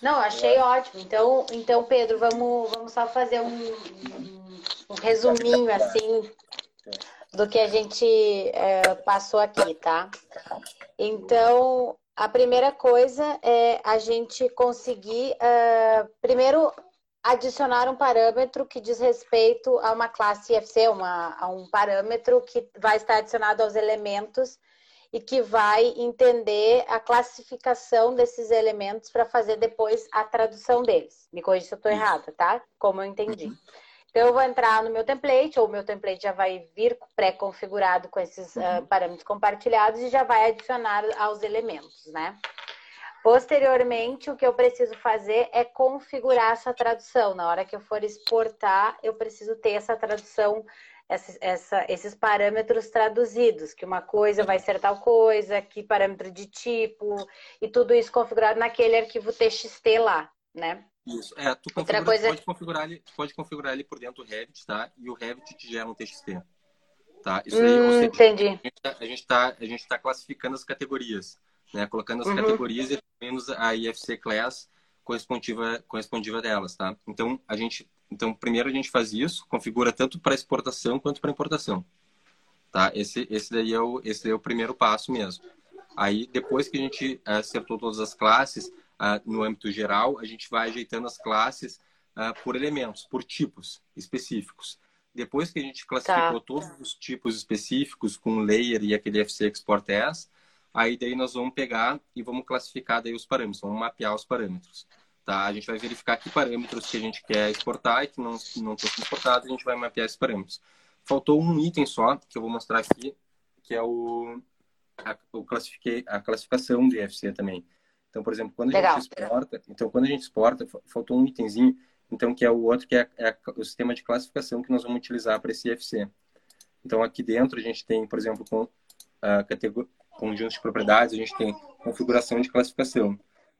Não, achei ótimo. Então, então Pedro, vamos vamos só fazer um, um, um resuminho assim do que a gente é, passou aqui, tá? Então, a primeira coisa é a gente conseguir, uh, primeiro, adicionar um parâmetro que diz respeito a uma classe IFC, uma, a um parâmetro que vai estar adicionado aos elementos e que vai entender a classificação desses elementos para fazer depois a tradução deles. Me corrija se eu estou errada, tá? Como eu entendi. Uhum. Então, eu vou entrar no meu template, ou o meu template já vai vir pré-configurado com esses uh, parâmetros compartilhados e já vai adicionar aos elementos, né? Posteriormente, o que eu preciso fazer é configurar essa tradução. Na hora que eu for exportar, eu preciso ter essa tradução, essa, essa, esses parâmetros traduzidos, que uma coisa vai ser tal coisa, que parâmetro de tipo, e tudo isso configurado naquele arquivo TXT lá, né? Isso. É, tu, Outra coisa... pode configurar ele, pode configurar ele por dentro do Revit, tá? E o Revit te gera um TXT. Tá? Isso aí, hum, entendi. A gente está tá, a gente tá classificando as categorias né? Colocando as uhum. categorias e menos a IFC Class correspondiva, correspondiva delas, tá? Então, a gente, então, primeiro a gente faz isso, configura tanto para exportação quanto para importação, tá? Esse, esse daí é o, esse daí é o primeiro passo mesmo. Aí, depois que a gente acertou todas as classes, uh, no âmbito geral, a gente vai ajeitando as classes uh, por elementos, por tipos específicos. Depois que a gente classificou tá. todos os tipos específicos com layer e aquele FC Export S, Aí daí nós vamos pegar e vamos classificar daí os parâmetros, vamos mapear os parâmetros. Tá? A gente vai verificar que parâmetros que a gente quer exportar e que não, não estão exportados, a gente vai mapear esses parâmetros. Faltou um item só, que eu vou mostrar aqui, que é o, a, o classifiquei, a classificação do IFC também. Então, por exemplo, quando a Legal. gente exporta, então quando a gente exporta, faltou um itemzinho, então que é o outro que é, é o sistema de classificação que nós vamos utilizar para esse IFC. Então aqui dentro a gente tem, por exemplo, com categoria conjuntos de propriedades, a gente tem configuração de classificação.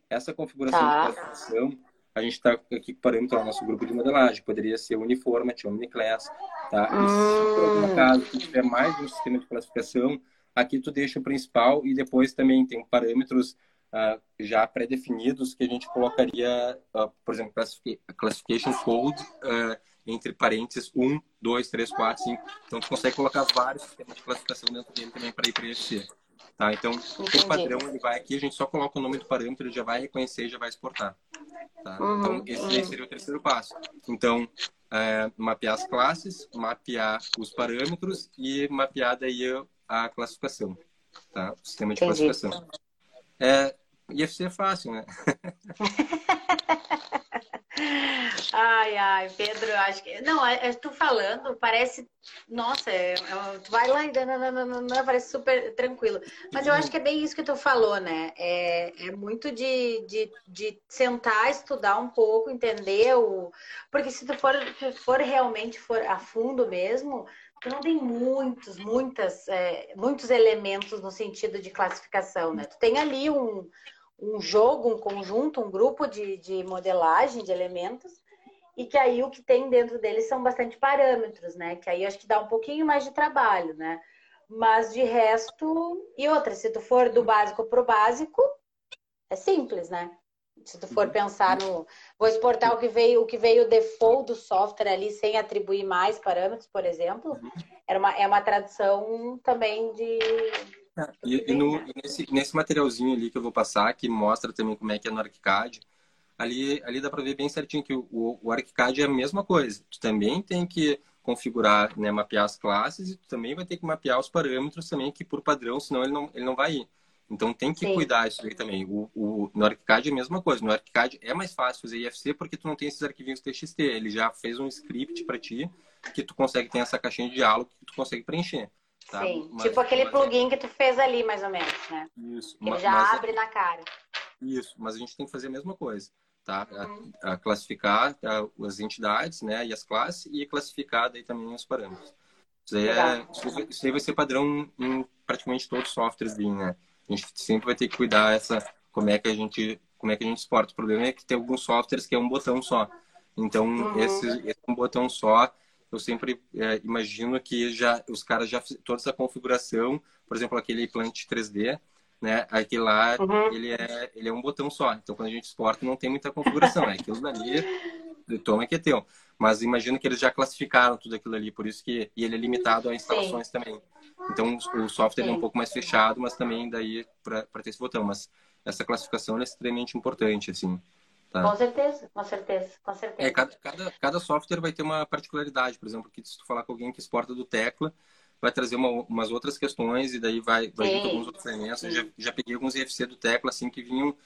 Essa configuração tá. de classificação, a gente está aqui com parâmetro no nosso grupo de modelagem. Poderia ser uniformity, omniclass, tá? E se por algum acaso tu tiver mais de um sistema de classificação, aqui tu deixa o principal e depois também tem parâmetros uh, já pré-definidos que a gente colocaria, uh, por exemplo, classification code, uh, entre parênteses 1, 2, 3, 4, 5. Então, tu consegue colocar vários sistemas de classificação dentro dele também para ir para esse Tá? Então, o padrão ele vai aqui, a gente só coloca o nome do parâmetro, ele já vai reconhecer e já vai exportar. Tá? Uhum, então, esse uhum. seria o terceiro passo. Então, é, mapear as classes, mapear os parâmetros e mapear daí a classificação. Tá? O sistema de Entendi. classificação. É, IFC é fácil, né? Ai, ai, Pedro, acho que. Não, é, é tu falando, parece. Nossa, é, é, tu vai lá e não, parece super tranquilo. Mas eu acho que é bem isso que tu falou, né? É, é muito de, de, de sentar, estudar um pouco, entender o. Porque se tu for, for realmente for a fundo mesmo, tu não tem muitos, muitas, é, muitos elementos no sentido de classificação, né? Tu tem ali um um jogo, um conjunto, um grupo de, de modelagem de elementos, e que aí o que tem dentro deles são bastante parâmetros, né? Que aí acho que dá um pouquinho mais de trabalho, né? Mas de resto, e outra, se tu for do básico para o básico, é simples, né? Se tu for pensar no. Vou exportar o que veio, o que veio default do software ali sem atribuir mais parâmetros, por exemplo. Uhum. Era uma, é uma tradução também de, e, e no, nesse, nesse materialzinho ali que eu vou passar, que mostra também como é que é no ArchiCAD, ali, ali dá para ver bem certinho que o, o, o ArchiCAD é a mesma coisa. Tu também tem que configurar, né, mapear as classes e tu também vai ter que mapear os parâmetros também, que por padrão, senão ele não, ele não vai ir. Então tem que Sim. cuidar isso aí também. O, o, no ArchiCAD é a mesma coisa. No ArchiCAD é mais fácil fazer IFC porque tu não tem esses arquivinhos TXT. Ele já fez um script para ti que tu consegue ter essa caixinha de diálogo que tu consegue preencher. Tá? Sim, mas, tipo aquele mas... plugin que tu fez ali, mais ou menos, né? Isso. Ele já mas... abre na cara. Isso, mas a gente tem que fazer a mesma coisa, tá? Uhum. A, a classificar a, as entidades, né, e as classes, e classificar daí também os parâmetros. Isso aí, é, isso aí vai ser padrão em praticamente todos os softwares BIM, né? A gente sempre vai ter que cuidar essa como é que a gente como é que a gente exporta. O problema é que tem alguns softwares que é um botão só. Então, uhum. esse, esse é um botão só eu sempre é, imagino que já os caras já toda essa configuração, por exemplo, aquele Plant 3D, né? Aquele lá, uhum. ele é ele é um botão só. Então, quando a gente exporta, não tem muita configuração, é aquilo dali, toma que é teu. Mas imagino que eles já classificaram tudo aquilo ali, por isso que e ele é limitado a instalações Sim. também. Então, o software Sim. é um pouco mais fechado, mas também daí para ter esse botão, mas essa classificação é extremamente importante, assim. Tá? Com certeza, com certeza, com certeza. É, cada, cada, cada software vai ter uma particularidade, por exemplo, que se tu falar com alguém que exporta do Tecla, vai trazer uma, umas outras questões e daí vai, vai vir alguns outros elementos. Já, já peguei alguns IFC do Tecla, assim, que vinham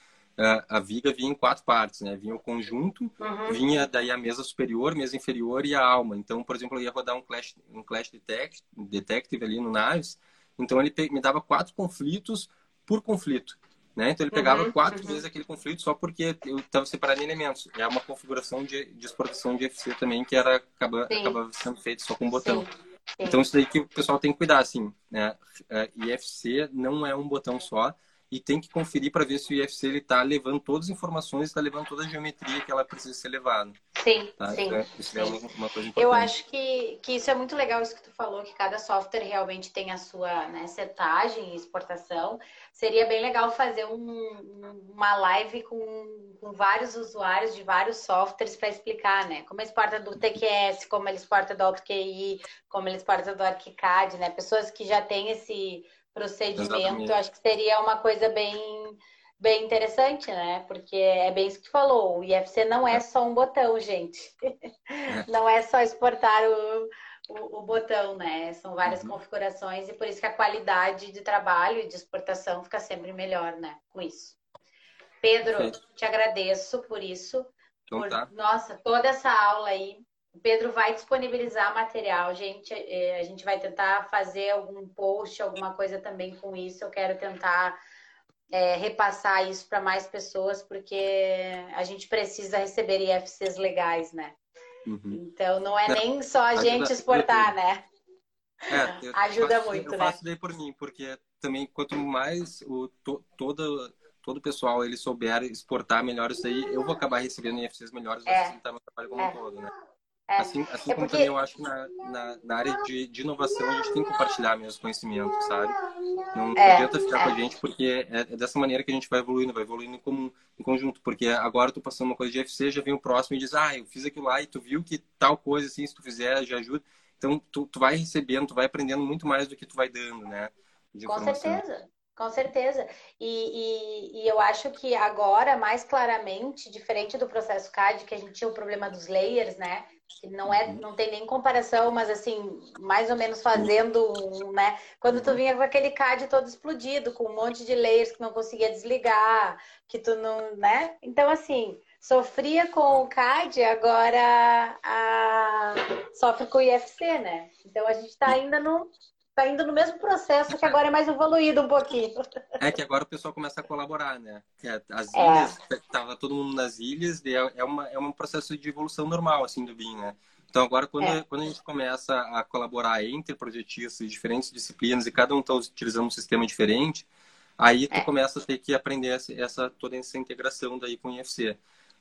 a viga vinha em quatro partes, né? Vinha o conjunto, uhum. vinha daí a mesa superior, mesa inferior e a alma. Então, por exemplo, eu ia rodar um Clash, um clash detect, Detective ali no Naves, então ele me dava quatro conflitos por conflito. Né? Então ele pegava uhum, quatro uhum. vezes aquele conflito só porque eu estava separando elementos. É uma configuração de, de exportação de FC também que era acaba, acaba sendo feito só com um botão. Sim. Sim. Então isso daí que o pessoal tem que cuidar, assim, né? É, IFC não é um botão só, e tem que conferir para ver se o IFC ele está levando todas as informações, está levando toda a geometria que ela precisa ser levada. Sim, tá? sim. Então, isso sim. é uma, coisa importante. Eu acho que, que isso é muito legal, isso que tu falou, que cada software realmente tem a sua né, setagem e exportação. Seria bem legal fazer um, uma live com, com vários usuários de vários softwares para explicar, né? Como exporta do TQS, como ele exporta do AutoQI, como ele exporta do ArchiCAD, né? Pessoas que já têm esse procedimento, Exatamente. acho que seria uma coisa bem, bem interessante, né? Porque é bem isso que falou, o IFC não é só um botão, gente. não é só exportar o, o, o botão, né? São várias uhum. configurações e por isso que a qualidade de trabalho e de exportação fica sempre melhor, né? Com isso. Pedro, Perfeito. te agradeço por isso. Então, por, tá. Nossa, toda essa aula aí o Pedro vai disponibilizar material, gente. É, a gente vai tentar fazer algum post, alguma coisa também com isso. Eu quero tentar é, repassar isso para mais pessoas, porque a gente precisa receber IFCs legais, né? Uhum. Então não é nem só a gente exportar, né? É, eu Ajuda faço, muito, eu né? Eu faço daí por mim, porque também quanto mais o to, todo todo o pessoal ele souber exportar melhor isso aí, eu vou acabar recebendo IFCs melhores, vai é. facilitar meu trabalho como é. um todo, né? É. Assim, assim é como porque... também eu acho que na, na, na, área de, de inovação a gente tem que compartilhar mesmo conhecimento, sabe? Não é, adianta ficar é. com a gente, porque é, é, dessa maneira que a gente vai evoluindo, vai evoluindo como, em conjunto. Porque agora eu tô passando uma coisa de FC, já vem o próximo e diz, ah, eu fiz aquilo lá e tu viu que tal coisa, assim, se tu fizer, já ajuda. Então, tu, tu vai recebendo, tu vai aprendendo muito mais do que tu vai dando, né? com certeza. Com certeza. E, e, e, eu acho que agora, mais claramente, diferente do processo CAD, que a gente tinha o problema dos layers, né? que não é, uhum. não tem nem comparação, mas assim, mais ou menos fazendo, né? Quando tu uhum. vinha com aquele CAD todo explodido, com um monte de layers que não conseguia desligar, que tu não, né? Então assim, sofria com o CAD, agora a... sofre com o IFC, né? Então a gente está ainda no tá indo no mesmo processo, que agora é mais evoluído um pouquinho. É que agora o pessoal começa a colaborar, né? É, as é. ilhas, é. tava todo mundo nas ilhas, é, uma, é um processo de evolução normal, assim, do BIM, né? Então, agora, quando, é. quando a gente começa a colaborar entre projetistas de diferentes disciplinas e cada um está utilizando um sistema diferente, aí tu é. começa a ter que aprender essa, essa, toda essa integração daí com o IFC.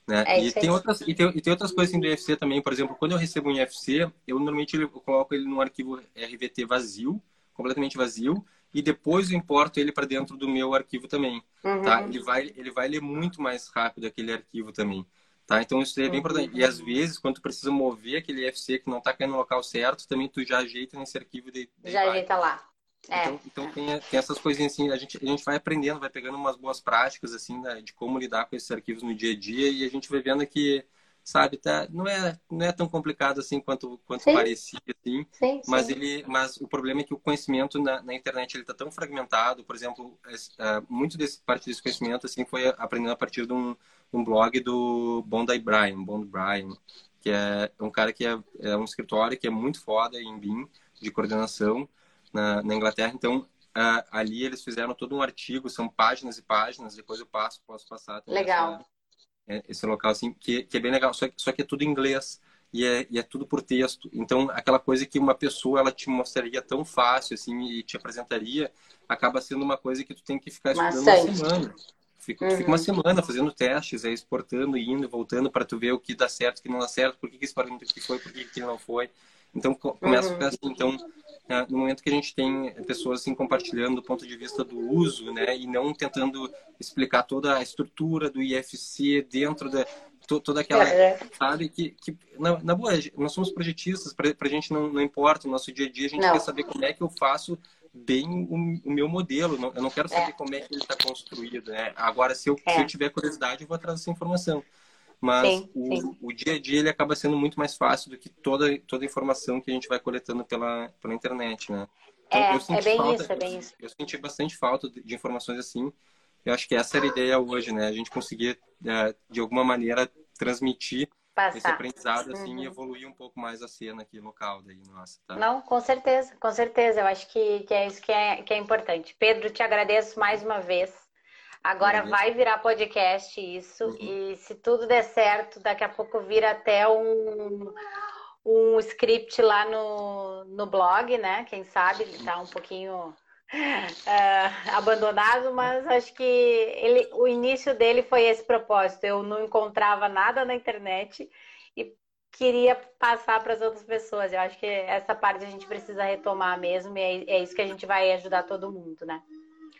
Né? É e, tem outras, e, tem, e tem outras coisas assim do IFC também, por exemplo, quando eu recebo um IFC, eu normalmente eu coloco ele num arquivo RVT vazio, completamente vazio, e depois eu importo ele para dentro do meu arquivo também. Tá? Uhum. Tá? Ele, vai, ele vai ler muito mais rápido aquele arquivo também. Tá? Então isso é bem uhum. importante. E às vezes, quando tu precisa mover aquele IFC que não está caindo no local certo, também tu já ajeita nesse arquivo de. de já ajeita lá. É. Então, então tem, tem, essas coisinhas assim, a gente, a gente vai aprendendo, vai pegando umas boas práticas assim né, de como lidar com esses arquivos no dia a dia e a gente vai vendo que, sabe, tá, não é não é tão complicado assim quanto quanto sim. parecia assim, sim, mas sim. ele, mas o problema é que o conhecimento na, na internet ele está tão fragmentado, por exemplo, é, muito desse parte desse conhecimento assim foi aprendendo a partir de um, um blog do Bondi Brian, Bond Brian, que é um cara que é, é um escritório que é muito foda em BIM de coordenação na, na Inglaterra. Então, uh, ali eles fizeram todo um artigo, são páginas e páginas, depois eu passo, posso passar. Legal. Essa, é, esse local, assim, que, que é bem legal, só que, só que é tudo em inglês. E é, e é tudo por texto. Então, aquela coisa que uma pessoa ela te mostraria tão fácil assim e te apresentaria, acaba sendo uma coisa que tu tem que ficar estudando uma semana. Fica, uhum. fica uma semana fazendo testes, exportando, indo, voltando para tu ver o que dá certo, o que não dá certo, por que, que esse parâmetro que foi, por que, que não foi. Então começa uhum. assim. Então, né, no momento que a gente tem pessoas assim compartilhando do ponto de vista do uso, né, e não tentando explicar toda a estrutura do IFC dentro da toda aquela é. sabe que, que na, na, boa nós somos projetistas para a gente não, não importa o nosso dia a dia a gente não. quer saber como é que eu faço bem o, o meu modelo eu não quero saber é. como é que ele está construído né agora se eu, é. se eu tiver curiosidade eu vou atrás dessa informação mas sim, o, sim. o, dia a dia ele acaba sendo muito mais fácil do que toda toda a informação que a gente vai coletando pela, pela internet, né? Então, é, é bem falta, isso, é bem isso. Eu senti bastante falta de, de informações assim. Eu acho que essa era a ideia hoje, né? A gente conseguir, é, de alguma maneira, transmitir Passar. esse aprendizado assim uhum. e evoluir um pouco mais a cena aqui local daí, nossa, tá? Não, com certeza, com certeza. Eu acho que, que é isso que é, que é importante. Pedro, te agradeço mais uma vez. Agora uhum. vai virar podcast isso. Uhum. E se tudo der certo, daqui a pouco vira até um, um script lá no, no blog, né? Quem sabe ele tá um pouquinho uh, abandonado, mas acho que ele, o início dele foi esse propósito. Eu não encontrava nada na internet e queria passar para as outras pessoas. Eu acho que essa parte a gente precisa retomar mesmo e é, é isso que a gente vai ajudar todo mundo, né?